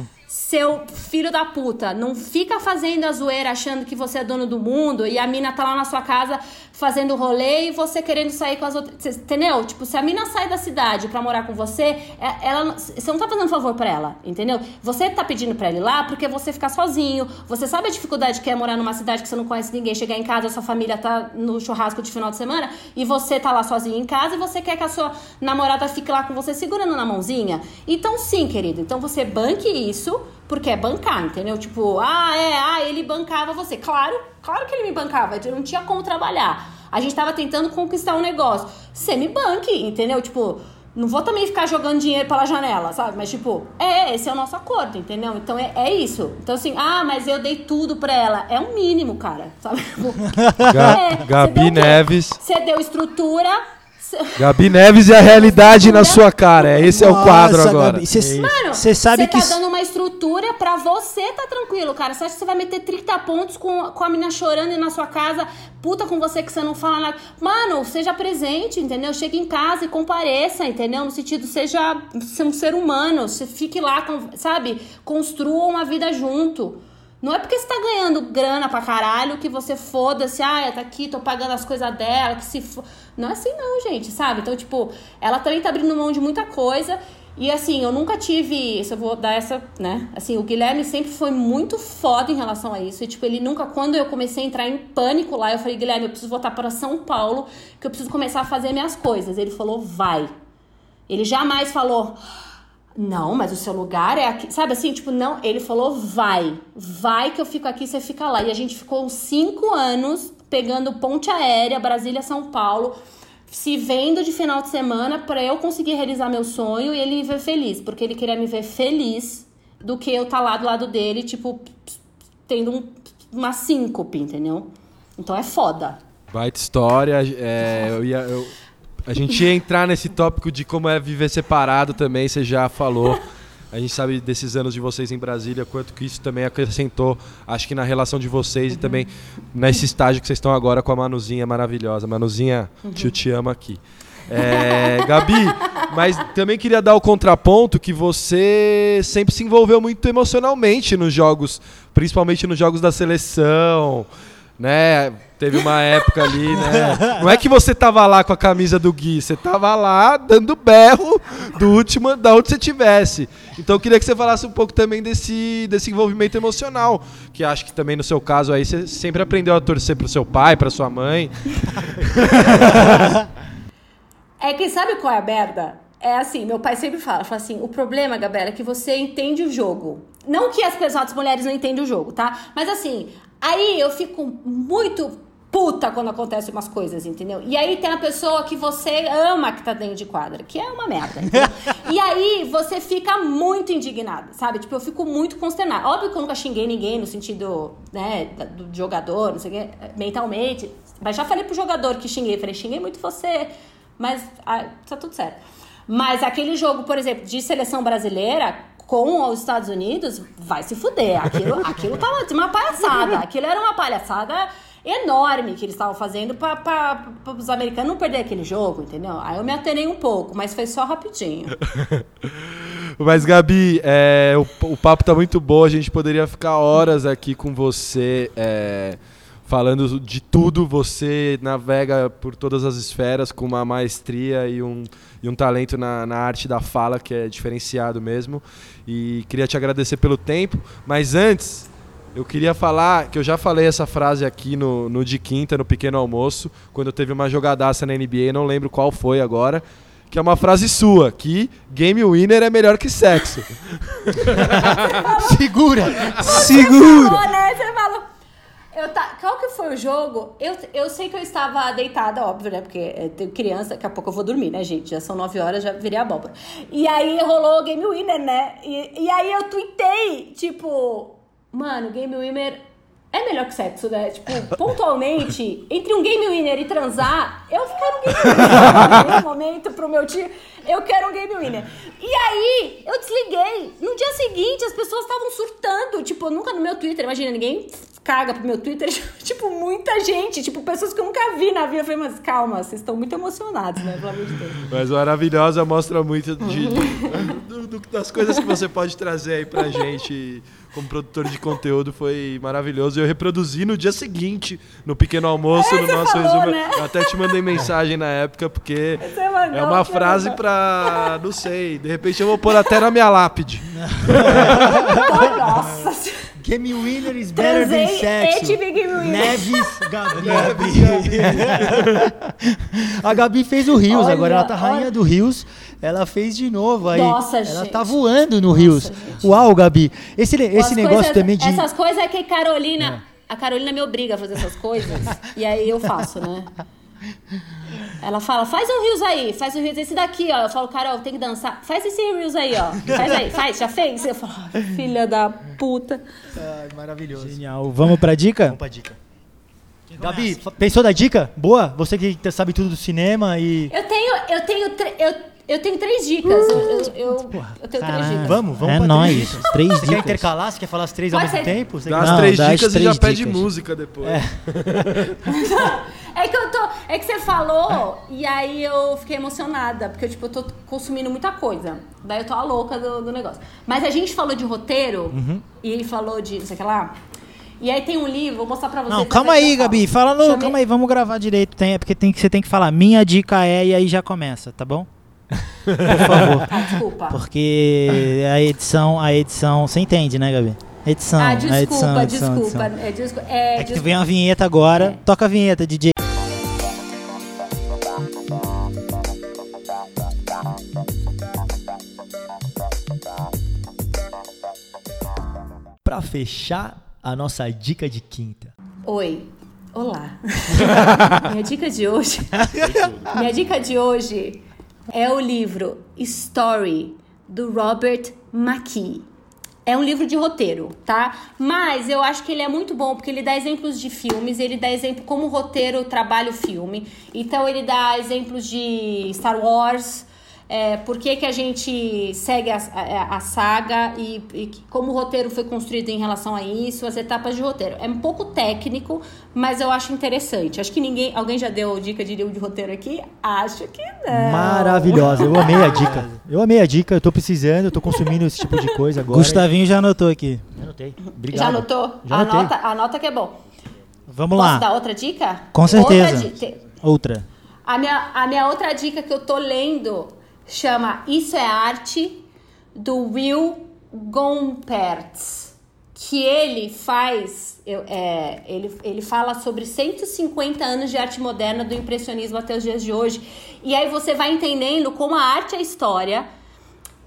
seu filho da puta, não fica fazendo a zoeira achando que você é dono do mundo e a mina tá lá na sua casa fazendo rolê e você querendo sair com as outras. Entendeu? Tipo, se a mina sai da cidade pra morar com você, é, ela, você não tá fazendo favor pra ela, entendeu? Você tá pedindo pra ele lá porque você fica sozinho, você sabe a dificuldade que é morar numa cidade que você não conhece ninguém, chegar em casa, sua família tá no churrasco de final de semana e você tá lá sozinho em casa e você quer que a sua namorada fique lá com você segurando na mãozinha. Então, sim, querido, então você banque isso porque é bancar, entendeu? Tipo, ah, é, ah, ele bancava você. Claro, claro que ele me bancava, eu não tinha como trabalhar. A gente tava tentando conquistar um negócio. Você me banque, entendeu? Tipo, não vou também ficar jogando dinheiro pela janela, sabe? Mas, tipo, é, esse é o nosso acordo, entendeu? Então é, é isso. Então, assim, ah, mas eu dei tudo pra ela. É um mínimo, cara, sabe? é, Gabi Neves. Você deu estrutura, Gabi Neves e a realidade na sua cara. Esse Nossa, é o quadro agora. Cê, Mano, você sabe que. Você tá dando uma estrutura pra você tá tranquilo, cara. Você acha que você vai meter 30 pontos com, com a menina chorando na sua casa, puta com você que você não fala nada. Mano, seja presente, entendeu? Chegue em casa e compareça, entendeu? No sentido, seja um ser humano. Você fique lá, sabe? Construa uma vida junto. Não é porque você tá ganhando grana pra caralho que você foda-se, ah, tá aqui, tô pagando as coisas dela, que se for. Não é assim, não, gente, sabe? Então, tipo, ela também tá abrindo mão de muita coisa. E assim, eu nunca tive. Isso eu vou dar essa, né? Assim, o Guilherme sempre foi muito foda em relação a isso. E, tipo, ele nunca. Quando eu comecei a entrar em pânico lá, eu falei, Guilherme, eu preciso voltar para São Paulo, que eu preciso começar a fazer minhas coisas. Ele falou, vai. Ele jamais falou não, mas o seu lugar é aqui. Sabe assim, tipo, não. Ele falou, vai. Vai que eu fico aqui, você fica lá. E a gente ficou cinco anos pegando ponte aérea, Brasília, São Paulo, se vendo de final de semana para eu conseguir realizar meu sonho e ele me ver feliz. Porque ele queria me ver feliz do que eu estar tá lá do lado dele, tipo, tendo um, uma síncope, entendeu? Então é foda. Baita história. É, eu ia. Eu a gente ia entrar nesse tópico de como é viver separado também, você já falou. A gente sabe desses anos de vocês em Brasília, quanto que isso também acrescentou, acho que na relação de vocês uhum. e também nesse estágio que vocês estão agora com a Manuzinha maravilhosa. Manuzinha, uhum. tio te ama aqui. É, Gabi, mas também queria dar o contraponto que você sempre se envolveu muito emocionalmente nos jogos, principalmente nos jogos da seleção né? Teve uma época ali, né? Não é que você tava lá com a camisa do Gui, você tava lá dando berro do último, da onde você tivesse. Então eu queria que você falasse um pouco também desse, desse envolvimento emocional, que acho que também no seu caso aí você sempre aprendeu a torcer pro seu pai, pra sua mãe. É que sabe qual é a merda? É assim, meu pai sempre fala, fala assim, o problema, Gabriela, é que você entende o jogo. Não que as pessoas, as mulheres não entendem o jogo, tá? Mas assim, Aí eu fico muito puta quando acontecem umas coisas, entendeu? E aí tem a pessoa que você ama que tá dentro de quadra, que é uma merda. e aí você fica muito indignado, sabe? Tipo, eu fico muito consternada. Óbvio que eu nunca xinguei ninguém no sentido, né, do jogador, não sei o quê, mentalmente. Mas já falei pro jogador que xinguei, falei, xinguei muito você, mas ah, tá tudo certo. Mas aquele jogo, por exemplo, de seleção brasileira com os Estados Unidos, vai se fuder. Aquilo, aquilo tava de uma palhaçada. Aquilo era uma palhaçada enorme que eles estavam fazendo para os americanos não perder aquele jogo, entendeu? Aí eu me atenei um pouco, mas foi só rapidinho. Mas, Gabi, é, o, o papo tá muito bom. A gente poderia ficar horas aqui com você é, falando de tudo. Você navega por todas as esferas com uma maestria e um, e um talento na, na arte da fala que é diferenciado mesmo. E queria te agradecer pelo tempo. Mas antes, eu queria falar que eu já falei essa frase aqui no, no de quinta, no pequeno almoço, quando teve uma jogadaça na NBA, não lembro qual foi agora. Que é uma frase sua, que game winner é melhor que sexo. Segura! Segura! Falou, né? Você falou. Eu tá, qual que foi o jogo? Eu, eu sei que eu estava deitada, óbvio, né? Porque é, tenho criança, daqui a pouco eu vou dormir, né, gente? Já são nove horas, já virei abóbora. E aí rolou o Game Winner, né? E, e aí eu tuitei, tipo, mano, Game Winner é melhor que sexo, né? Tipo, pontualmente, entre um Game Winner e transar, eu quero um Game Winner. Nesse momento, pro meu tio, eu quero um Game Winner. E aí, eu desliguei. No dia seguinte, as pessoas estavam surtando. Tipo, eu nunca no meu Twitter, imagina, ninguém caga pro meu Twitter. Tipo, muita gente. Tipo, pessoas que eu nunca vi na vida. Eu falei, mas calma, vocês estão muito emocionados, né? Pelo amor de Deus. Mas maravilhosa mostra muito de, do- do- das coisas que você pode trazer aí pra gente como produtor de conteúdo. Foi maravilhoso. Eu reproduzi no dia seguinte, no pequeno almoço, É, no nosso falou, resumo. né? Eu até te mandei mensagem na época, porque mandou, é uma frase mandou. pra. Não sei, de repente eu vou pôr até na minha lápide. Nossa. Game winner is better than Transei e sexo. tive Game Winner. Neves, Gabi. a Gabi fez o Rios, agora ela tá rainha olha. do Rios. Ela fez de novo aí. Nossa, ela gente. tá voando no Rios. Uau, Gabi. Esse, esse negócio coisas- também de. Essas coisas é que Carolina. A Carolina me obriga a fazer essas coisas. e aí eu faço, né? Ela fala, faz um Reels aí, faz um Reels. Esse daqui, ó. Eu falo, Carol, tem que dançar. Faz esse Reels aí, ó. Faz aí, faz, já fez? Eu falo, "Ai, filha da puta. Ai, maravilhoso. Genial. Vamos pra dica? Vamos pra dica. Gabi, fa- pensou da dica? Boa? Você que sabe tudo do cinema e. Eu tenho, eu tenho, eu, eu tenho três dicas. Eu, eu, eu, eu tenho três Caralho. dicas. Vamos, vamos É pra nóis. três dicas. Três Você quer dicas. intercalar? Você quer falar as três ao Pode mesmo ser. tempo? Você Dá quer- as Não, três dá as dicas e três já pede dicas. música depois. É que eu tô. É que você falou e aí eu fiquei emocionada, porque tipo, eu tô consumindo muita coisa. Daí eu tô a louca do, do negócio. Mas a gente falou de roteiro e ele falou de não sei o que lá. E aí tem um livro, vou mostrar pra vocês. Não, calma aí. Gabi. Fala no. Calma aí, vamos gravar direito. Tem, é porque tem, que- você tem que falar. Minha dica é e aí já começa, tá bom? Por favor. Ah, desculpa. Porque a edição, a edição. Você entende, né, Gabi? Edição. Ah, a desculpa, edição, a edição, desculpa. edição. É, desculpa. É, É que desculpa. vem a vinheta agora. É. Toca a vinheta, DJ. Fechar a nossa dica de quinta. Oi. Olá. minha dica de hoje. minha dica de hoje é o livro Story do Robert McKee. É um livro de roteiro, tá? Mas eu acho que ele é muito bom porque ele dá exemplos de filmes, ele dá exemplo como o roteiro trabalha o filme. Então ele dá exemplos de Star Wars, é, por que, que a gente segue a, a- a saga e, e como o roteiro foi construído em relação a isso, as etapas de roteiro. É um pouco técnico, mas eu acho interessante. Acho que ninguém. Alguém já deu dica de livro de roteiro aqui? Acho que não. Maravilhosa, eu amei a dica. Eu amei a dica, eu tô precisando, eu tô consumindo esse tipo de coisa agora. Gustavinho já anotou aqui. Já anotei. Obrigado. Já anotou? Já anotei. anota, anota que é bom. Vamos Posso lá. dar outra dica? Com certeza. Outra Outra. A minha, a minha outra dica que eu tô lendo chama Isso é Arte, do Will Gompertz. Que ele faz. é, ele, ele fala sobre 150 anos de arte moderna do impressionismo até os dias de hoje. E aí você vai entendendo como a arte é história.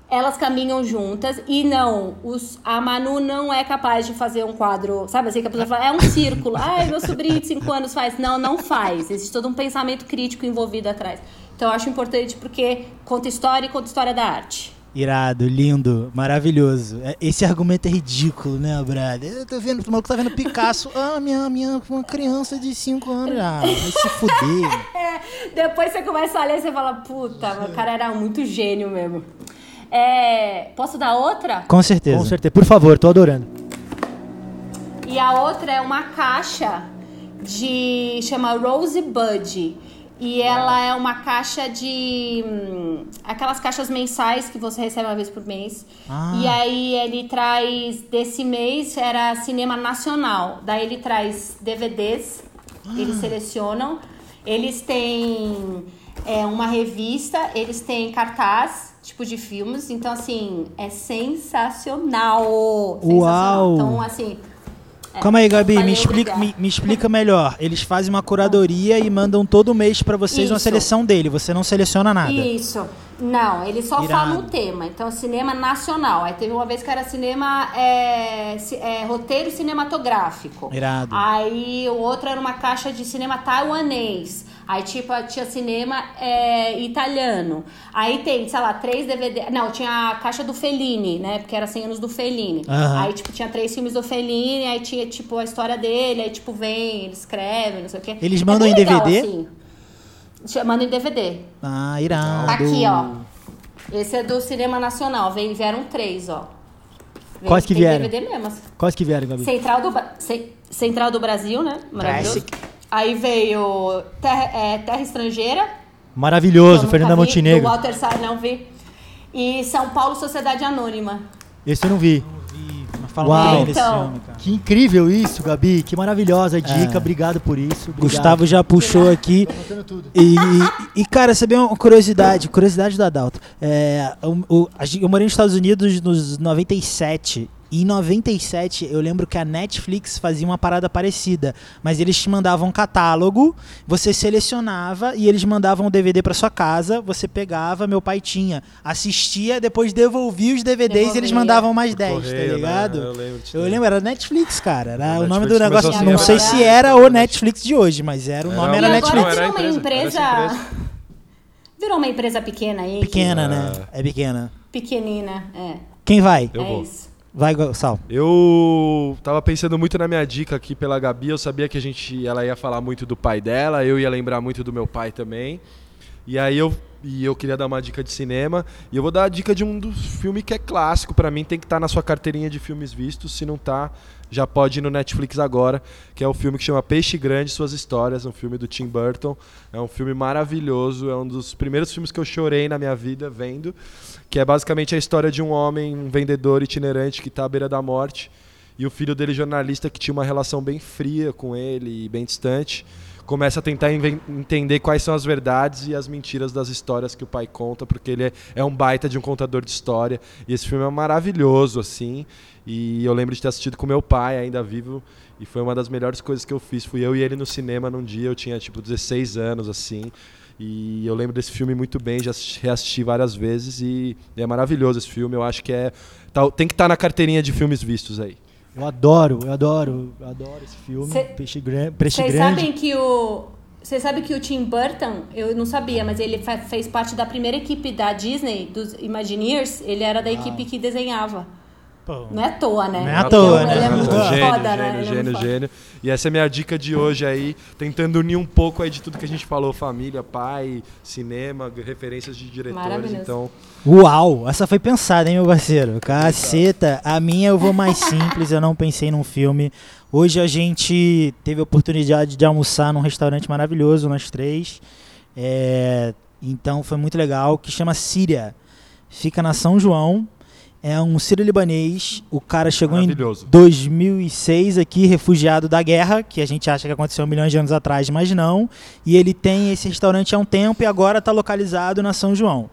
Elas caminham juntas e não, os, a Manu não é capaz de fazer um quadro, sabe assim, que a pessoa fala, é um círculo. Ai, meu sobrinho de 5 anos faz. Não, não faz. Existe todo um pensamento crítico envolvido atrás. Então eu acho importante porque conta história e conta história da arte. Irado, lindo, maravilhoso. É, Esse argumento é ridículo, né, brother? Eu tô vendo, o maluco tá vendo Picasso. Ah, minha, minha uma criança de 5 anos. Ah, vai se fuder. É, depois você começa a ler e você fala, puta, o cara era muito gênio mesmo. É, posso dar outra? Com certeza. Com certeza. Por favor, tô adorando. E a outra é uma caixa de. chama Rosebud. E ela é uma caixa de. hum, aquelas caixas mensais que você recebe uma vez por mês. Ah. E aí ele traz. Desse mês era cinema nacional. Daí ele traz DVDs, eles selecionam. Eles têm é, uma revista, eles têm cartaz, tipo de filmes. Então, assim, é sensacional. Uau! Sensacional. Então, assim. Calma aí, Gabi, me explica, me, me explica melhor. Eles fazem uma curadoria e mandam todo mês pra vocês uma Isso. seleção dele. Você não seleciona nada. Isso. Não, ele só Irado. fala o tema. Então, cinema nacional. Aí teve uma vez que era cinema, é, é, roteiro cinematográfico. Irado. Aí o outro era uma caixa de cinema taiwanês. Aí, tipo, tinha cinema é, italiano. Aí tem, sei lá, três DVD. Não, tinha a caixa do Fellini, né? Porque era 100 anos do Fellini. Aham. Aí, tipo, tinha três filmes do Fellini. Aí tinha, tipo, a história dele. Aí, tipo, vem, ele escreve, não sei o quê. Eles É mandam bem em legal, DVD? assim. Mandam em DVD. Ah, irado. Tá aqui, ó. Esse é do Cinema Nacional. Vem, vieram três, ó. Vem- Quais que vieram? DVD mesmo. Quais que vieram, Gabi? Central do, Central do Brasil, né? Maravilhoso. Classic. Aí veio Terra, é, Terra Estrangeira. Maravilhoso, eu Fernanda vi, Montenegro. Do Walter Salles, não vi. E São Paulo, Sociedade Anônima. Esse eu não vi. Fala Uau. Então. Que incrível isso, Gabi. Que maravilhosa dica. É. Obrigado por isso. Obrigado. Gustavo já puxou aqui. Tudo. E, e- cara, saber uma curiosidade, curiosidade do Adalto. É, o- o- a gente- eu morei nos Estados Unidos nos 97. E em 97, eu lembro que a Netflix fazia uma parada parecida. Mas eles te mandavam um catálogo, você selecionava e eles mandavam o DVD pra sua casa. Você pegava, meu pai tinha, assistia, depois devolvia os DVDs e eles Devolvia. mandavam mais Por 10, correio, tá né? ligado? Eu lembro Eu lembro, era Netflix, cara. Era o nome do negócio. começou Não assim, sei se era o Netflix de hoje, mas era o nome era Netflix. agora virou uma empresa. Virou uma empresa pequena aí. que- Pequena, né? É pequena. Pequenina, é. Quem vai? Eu é vou. isso. Vai, Sal. Eu tava pensando muito na minha dica aqui pela Gabi. Eu sabia que a gente, ela ia falar muito do pai dela, eu ia lembrar muito do meu pai também. E aí eu, e eu queria dar uma dica de cinema. E eu vou dar a dica de um dos filmes que é clássico pra mim, tem que estar na sua carteirinha de filmes vistos. Se não tá, já pode ir no Netflix agora, que é o filme que chama Peixe Grande, Suas Histórias, um filme do Tim Burton. É um filme maravilhoso, é um dos primeiros filmes que eu chorei na minha vida vendo, que é basicamente a história de um homem, um vendedor itinerante que está à beira da morte, e o filho dele, jornalista, que tinha uma relação bem fria com ele e bem distante, começa a tentar entender quais são as verdades e as mentiras das histórias que o pai conta, porque ele é, é um baita de um contador de história. E esse filme é maravilhoso, assim. E eu lembro de ter assistido com meu pai, ainda vivo, e foi uma das melhores coisas que eu fiz. Fui eu e ele no cinema num dia, eu tinha tipo 16 anos, assim. E eu lembro desse filme muito bem, já assisti- reassisti várias vezes e é maravilhoso esse filme. Eu acho que é. tá- tem que estar na carteirinha de filmes vistos aí. Eu adoro, eu adoro, eu adoro esse filme. Cê- Peixe, gran Peixe Vocês Grande. sabem que o. Vocês sabem que o Tim Burton, eu não sabia, mas ele fez parte da primeira equipe da Disney, dos Imagineers. Ele era da equipe que desenhava. Não é à toa, né? Não é à toa, um- né? Ele é muito gênio, foda, né? gênio, Ele é muito gênio, foda. gênio. E essa é a minha dica de hoje aí, tentando unir um pouco aí de tudo que a gente falou, família, pai, cinema, referências de diretores, então Uau, essa foi pensada, hein, meu parceiro? Caceta. A minha eu vou mais simples, eu não pensei num filme. Hoje a gente teve a oportunidade de almoçar num restaurante maravilhoso, nós três. É, então foi muito legal, que chama Síria. Fica na São João. É um sírio-libanês. O cara chegou em maravilhoso. 2006 aqui, refugiado da guerra, que a gente acha que aconteceu milhões de anos atrás, mas não. E ele tem esse restaurante há um tempo e agora está localizado na São João.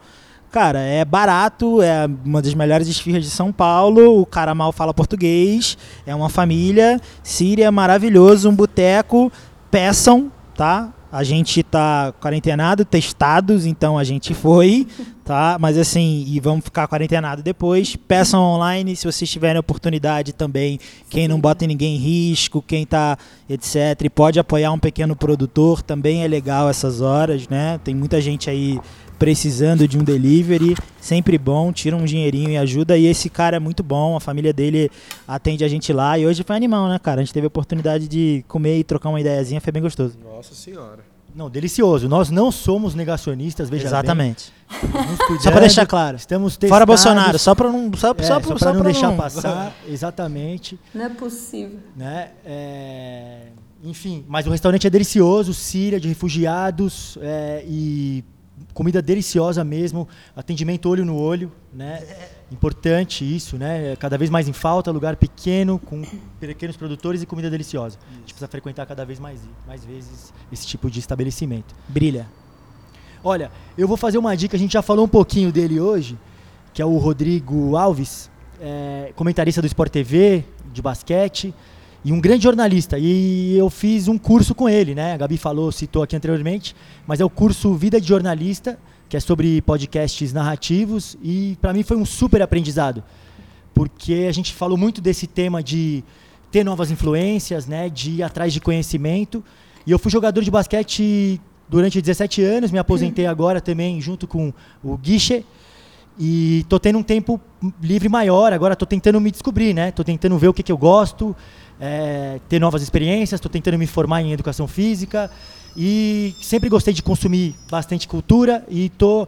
Cara, é barato, é uma das melhores esfirras de São Paulo. O cara mal fala português, é uma família. Síria, maravilhoso, um boteco. Peçam, tá? A gente tá quarentenado, testados, então a gente foi, tá? Mas assim, e vamos ficar quarentenado depois. Peçam online se vocês tiverem oportunidade também. Quem não bota ninguém em risco, quem tá, etc. E pode apoiar um pequeno produtor, também é legal essas horas, né? Tem muita gente aí precisando de um delivery, sempre bom, tira um dinheirinho e ajuda. E esse cara é muito bom, a família dele atende a gente lá. E hoje foi animal, né, cara? A gente teve a oportunidade de comer e trocar uma ideiazinha, foi bem gostoso. Nossa senhora. Não, delicioso. Nós não somos negacionistas, veja Exatamente. cuidando, Só pra deixar claro. Estamos testados. Fora Bolsonaro, só pra não. Só, É, só, só, só não deixar não- passar, exatamente. Não é possível. né? É, enfim, mas o restaurante é delicioso, Síria de refugiados é, e comida deliciosa mesmo, atendimento olho no olho, né? Importante isso, né? Cada vez mais em falta, lugar pequeno com pequenos produtores e comida deliciosa. A gente precisa frequentar cada vez mais, mais vezes esse tipo de estabelecimento. Brilha. Olha, eu vou fazer uma dica, a gente já falou um pouquinho dele hoje, que é o Rodrigo Alves, é, comentarista do Sport TV, de basquete, e um grande jornalista. E eu fiz um curso com ele, né? A Gabi falou, citou aqui anteriormente, mas é o curso Vida de Jornalista, que é sobre podcasts narrativos, e para mim foi um super aprendizado, porque a gente falou muito desse tema de ter novas influências, né? De ir atrás de conhecimento. E eu fui jogador de basquete durante 17 anos, me aposentei agora também junto com o Guiche. E tô tendo um tempo livre maior, agora tô tentando me descobrir, né? Tô tentando ver o que, que eu gosto, é, ter novas experiências, tô tentando me formar em educação física e sempre gostei de consumir bastante cultura e tô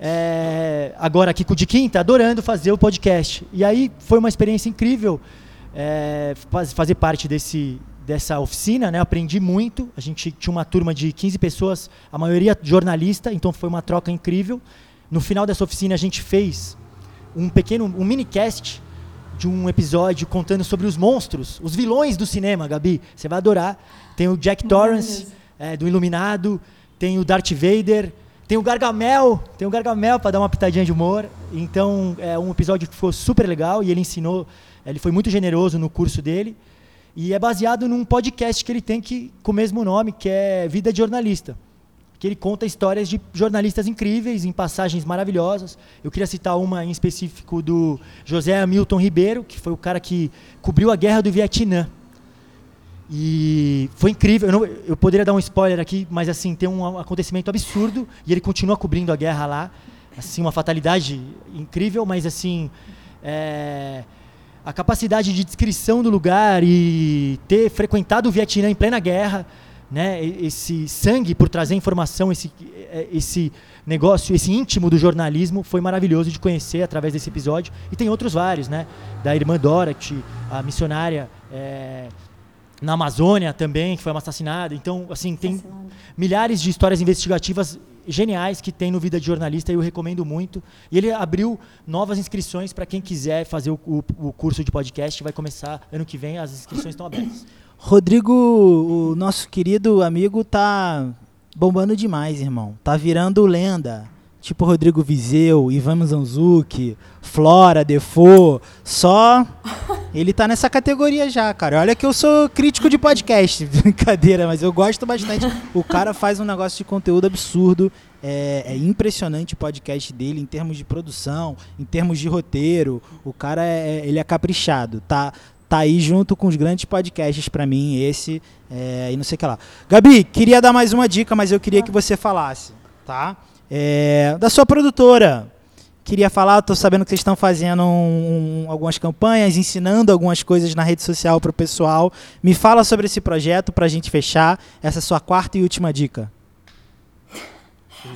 é, agora aqui com o de quinta adorando fazer o podcast. E aí foi uma experiência incrível é, faz- fazer parte desse dessa oficina, né? Aprendi muito. A gente tinha uma turma de 15 pessoas, a maioria jornalista, então foi uma troca incrível. No final dessa oficina a gente fez um pequeno um minicast de um episódio contando sobre os monstros, os vilões do cinema, Gabi. Você vai adorar. Tem o Jack Torrance, é, do Iluminado, tem o Darth Vader, tem o Gargamel, tem o Gargamel para dar uma pitadinha de humor. Então, é um episódio que ficou super legal e ele ensinou, ele foi muito generoso no curso dele. E é baseado num podcast que ele tem que, com o mesmo nome, que é Vida de Jornalista. Que ele conta histórias de jornalistas incríveis, em passagens maravilhosas. Eu queria citar uma em específico do José Hamilton Ribeiro, que foi o cara que cobriu a guerra do Vietnã. E foi incrível. Eu, não- eu poderia dar um spoiler aqui, mas assim, tem um acontecimento absurdo e ele continua cobrindo a guerra lá. Assim, uma fatalidade incrível, mas assim. é, a capacidade de descrição do lugar e ter frequentado o Vietnã em plena guerra, né? Esse sangue por trazer informação, esse, é, esse negócio, esse íntimo do jornalismo foi maravilhoso de conhecer através desse episódio. E tem outros vários, né? Da irmã Dorothy, a missionária é, na Amazônia também, que foi assassinada. Então, assim, tem milhares de histórias investigativas geniais que tem no Vida de Jornalista e eu recomendo muito. E ele abriu novas inscrições para quem quiser fazer o, o- o curso de podcast. Vai começar ano que vem, as inscrições estão abertas. Rodrigo, o nosso querido amigo, tá bombando demais, irmão. Tá virando lenda. Tipo Rodrigo Vizeu, Ivan Mizanzuki, Flora, Defoe. Só ele tá nessa categoria já, cara. Olha que eu sou crítico de podcast. Brincadeira, mas eu gosto bastante. O cara faz um negócio de conteúdo absurdo. É, é impressionante o podcast dele em termos de produção, em termos de roteiro. O cara é, ele é caprichado. Tá, tá aí junto com os grandes podcasts pra mim, esse é, e não sei o que lá. Gabi, queria dar mais uma dica, mas eu queria que você falasse, tá? É, da sua produtora. Queria falar, tô sabendo que vocês estão fazendo um- um- algumas campanhas, ensinando algumas coisas na rede social pro pessoal. Me fala sobre esse projeto pra gente fechar essa sua quarta e última dica.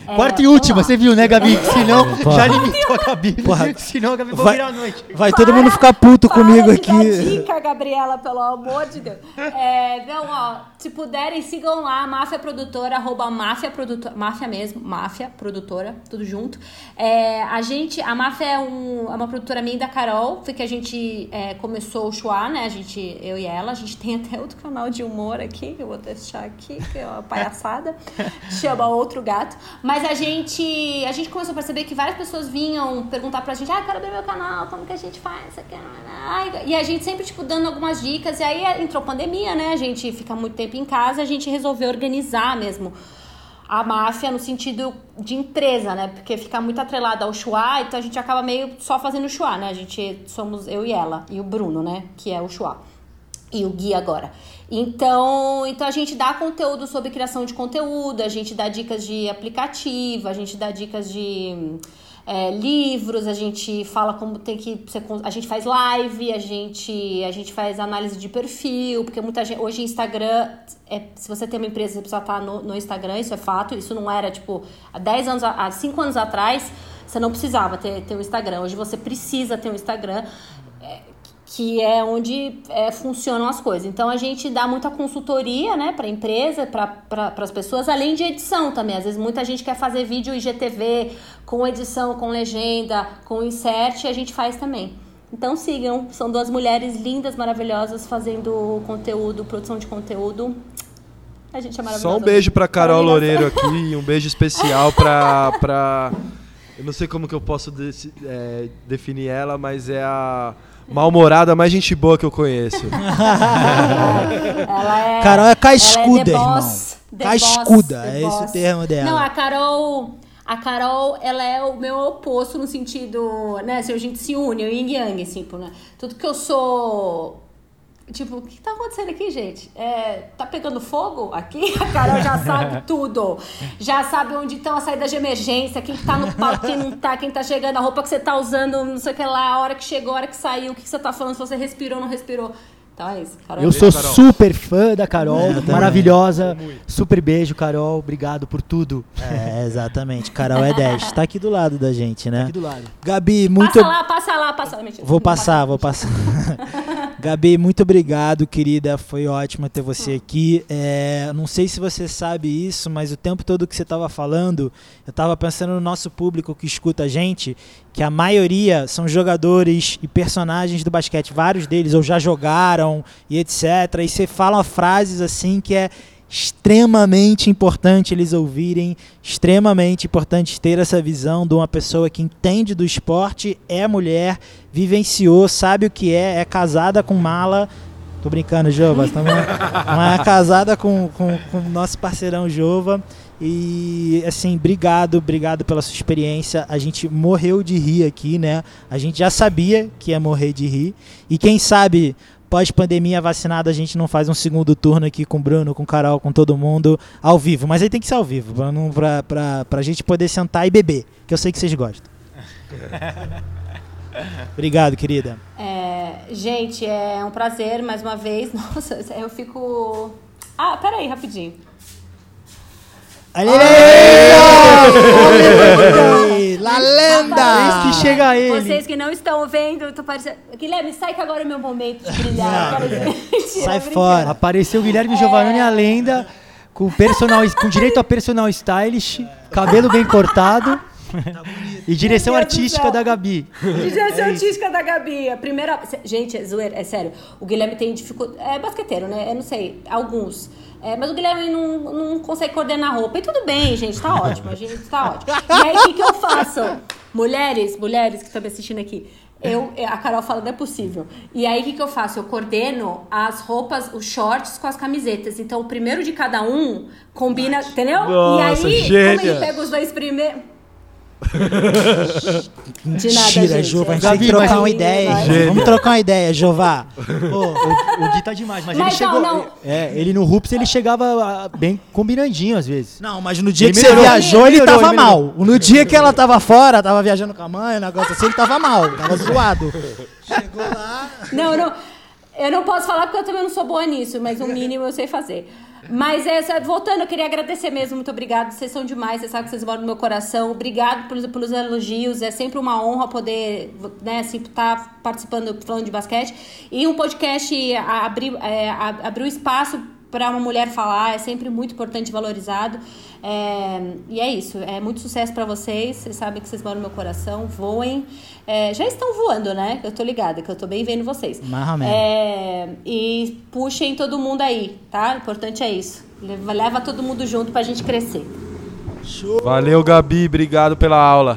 É, Quarta e última, você viu, né, Gabi? Senão, Porra. já limitou a Gabi. Porra. Senão a Gabi vai Vai- virar a noite. Vai todo mundo ficar puto Para comigo aqui. Dica, Gabriela, pelo amor de Deus. É, não, ó, se puderem, sigam lá, Máfia Produtora, arroba Máfia Produtora, Máfia mesmo, Máfia Produtora, tudo junto. É, a gente, a Máfia é, um- é uma produtora minha e da Carol, foi que a gente é, começou o Chua, né? A gente, eu e ela, a gente tem até outro canal de humor aqui, que eu vou deixar aqui, que é uma palhaçada, chama Outro Gato. Mas a gente, a gente começou a perceber que várias pessoas vinham perguntar pra gente, ah, quero ver meu canal, como que a gente faz? isso aqui?" Ai, E a gente sempre, tipo, dando algumas dicas. E aí entrou pandemia, né? A gente fica muito tempo em casa, a gente resolveu organizar mesmo a máfia no sentido de empresa, né? Porque fica muito atrelada ao Chua, então a gente acaba meio só fazendo Chua, né? A gente somos eu e ela, e o Bruno, né? Que é o Chua. E o Gui agora. Então, então a gente dá conteúdo sobre criação de conteúdo, a gente dá dicas de aplicativo, a gente dá dicas de é, livros, a gente fala como tem que ser, a gente faz live, a gente a gente faz análise de perfil, porque muita gente hoje Instagram é, se você tem uma empresa você precisa estar no, no Instagram, isso é fato, isso não era tipo há 10 anos, há 5 anos atrás, você não precisava ter, ter um Instagram. Hoje você precisa ter um Instagram. É, que é onde é, funcionam as coisas. Então a gente dá muita consultoria, né, para empresa, para pra, as pessoas, além de edição também. Às vezes muita gente quer fazer vídeo IGTV com edição, com legenda, com insert, e a gente faz também. Então sigam, são duas mulheres lindas, maravilhosas, fazendo conteúdo, produção de conteúdo. A gente é maravilhosa. Só um beijo pra Carol Loureiro aqui, um beijo especial pra, pra. Eu não sei como que eu posso de- é, definir ela, mas é a mal-humorada mais gente boa que eu conheço. Ela é, Carol é ela cascuda, the irmão. boss, the Cascuda, boss, é esse o boss. termo dela. Não, a Carol, a Carol, ela é o meu oposto no sentido, né, assim, a gente se une, o yin yang, assim, tipo, né? Tudo que eu sou Tipo, o que tá acontecendo aqui, gente? É, tá pegando fogo aqui? A Carol já sabe tudo. Já sabe onde estão as saídas de emergência, quem tá no palco, quem não tá, quem tá chegando, a roupa que você tá usando, não sei o que lá, a hora que chegou, a hora que saiu, o que, você tá falando, se você respirou ou não respirou. Então é isso. Carol. Eu Beijo, sou Carol. super fã da Carol, É, maravilhosa. Super beijo, Carol. Obrigado por tudo. É, exatamente. Carol é 10. Tá aqui do lado da gente, né? Aqui do lado. Gabi, muito. Passa lá, passa lá, passa lá. Mentira, Vou passar, vou passar. Gabi, muito obrigado, querida. Foi ótimo ter você aqui. É, não sei se você sabe isso, mas o tempo todo que você estava falando, eu estava pensando no nosso público que escuta a gente, que a maioria são jogadores e personagens do basquete. Vários deles ou já jogaram e etc. E você fala frases assim que é extremamente importante eles ouvirem, extremamente importante ter essa visão de uma pessoa que entende do esporte, é mulher, vivenciou, sabe o que é, é casada com mala. Tô brincando, Jova, também, mas é casada com, com, com nosso parceirão Jova. E assim, obrigado, obrigado pela sua experiência. A gente morreu de rir aqui, né? A gente já sabia que ia morrer de rir. E quem sabe, pós-pandemia vacinado, a gente não faz um segundo turno aqui com o Bruno, com o Carol, com todo mundo, ao vivo. Mas aí tem que ser ao vivo, pra, não, pra, pra, pra gente poder sentar e beber, que eu sei que vocês gostam. Obrigado, querida. É, gente, é um prazer mais uma vez. Nossa, eu fico. Ah, peraí, rapidinho. Ali, La lenda! Eis que chega ele. Vocês que não estão vendo, eu tô parecendo. Guilherme, sai que agora é o meu momento de brilhar. Sai fora. Apareceu o Guilherme Giovannone, a lenda, com, personal, com direito a personal stylish, cabelo bem cortado e direção artística da Gabi. Direção artística da Gabi. A primeira. Gente, é zoeira, é sério. O Guilherme tem dificuldade. É basqueteiro, né? Eu não sei, alguns. É, mas o Guilherme não, não consegue coordenar roupa. E tudo bem, gente, tá ótimo. A gente tá ótimo. E aí, o que, que eu faço? Mulheres, mulheres que estão me assistindo aqui. Eu, a Carol fala, não é possível. E aí, o que, que eu faço? Eu coordeno as roupas, os shorts com as camisetas. Então, o primeiro de cada um combina, entendeu? Nossa, e aí, como gênia. ele pega os dois primeiros. De nada, Mentira, gente. Jova, a gente Gabi, tem que trocar mas- uma ideia. Vamos trocar uma ideia, Jová. O, o Gui tá demais, mas, Mas ele não, chegou. não. É, ele no Rups ele chegava ah, bem combinandinho às vezes. Não, mas no dia Ele que você viajou, ele ele, melhorou, tava ele melhorou. mal. No dia que ela tava fora, tava viajando com a mãe, um negócio assim, ele tava mal, tava zoado. Chegou lá. Não, não. Eu não posso falar porque eu também não sou boa nisso, mas o mínimo eu sei fazer. Mas essa, voltando, eu queria agradecer mesmo, muito obrigada. Vocês são demais, vocês sabem que vocês moram no meu coração. Obrigado pelos, pelos elogios. É sempre uma honra poder, né, assim, estar participando, falando de basquete. E um podcast abrir, é, o espaço para uma mulher falar é sempre muito importante e valorizado. É, e é isso. É muito sucesso para vocês. Vocês sabem que vocês moram no meu coração. Voem. É, já estão voando, né? Eu tô ligada, que eu tô bem vendo vocês. Menos. É, e puxem todo mundo aí, tá? O importante é isso. Leva, leva todo mundo junto pra gente crescer. Show. Valeu, Gabi. Obrigado pela aula.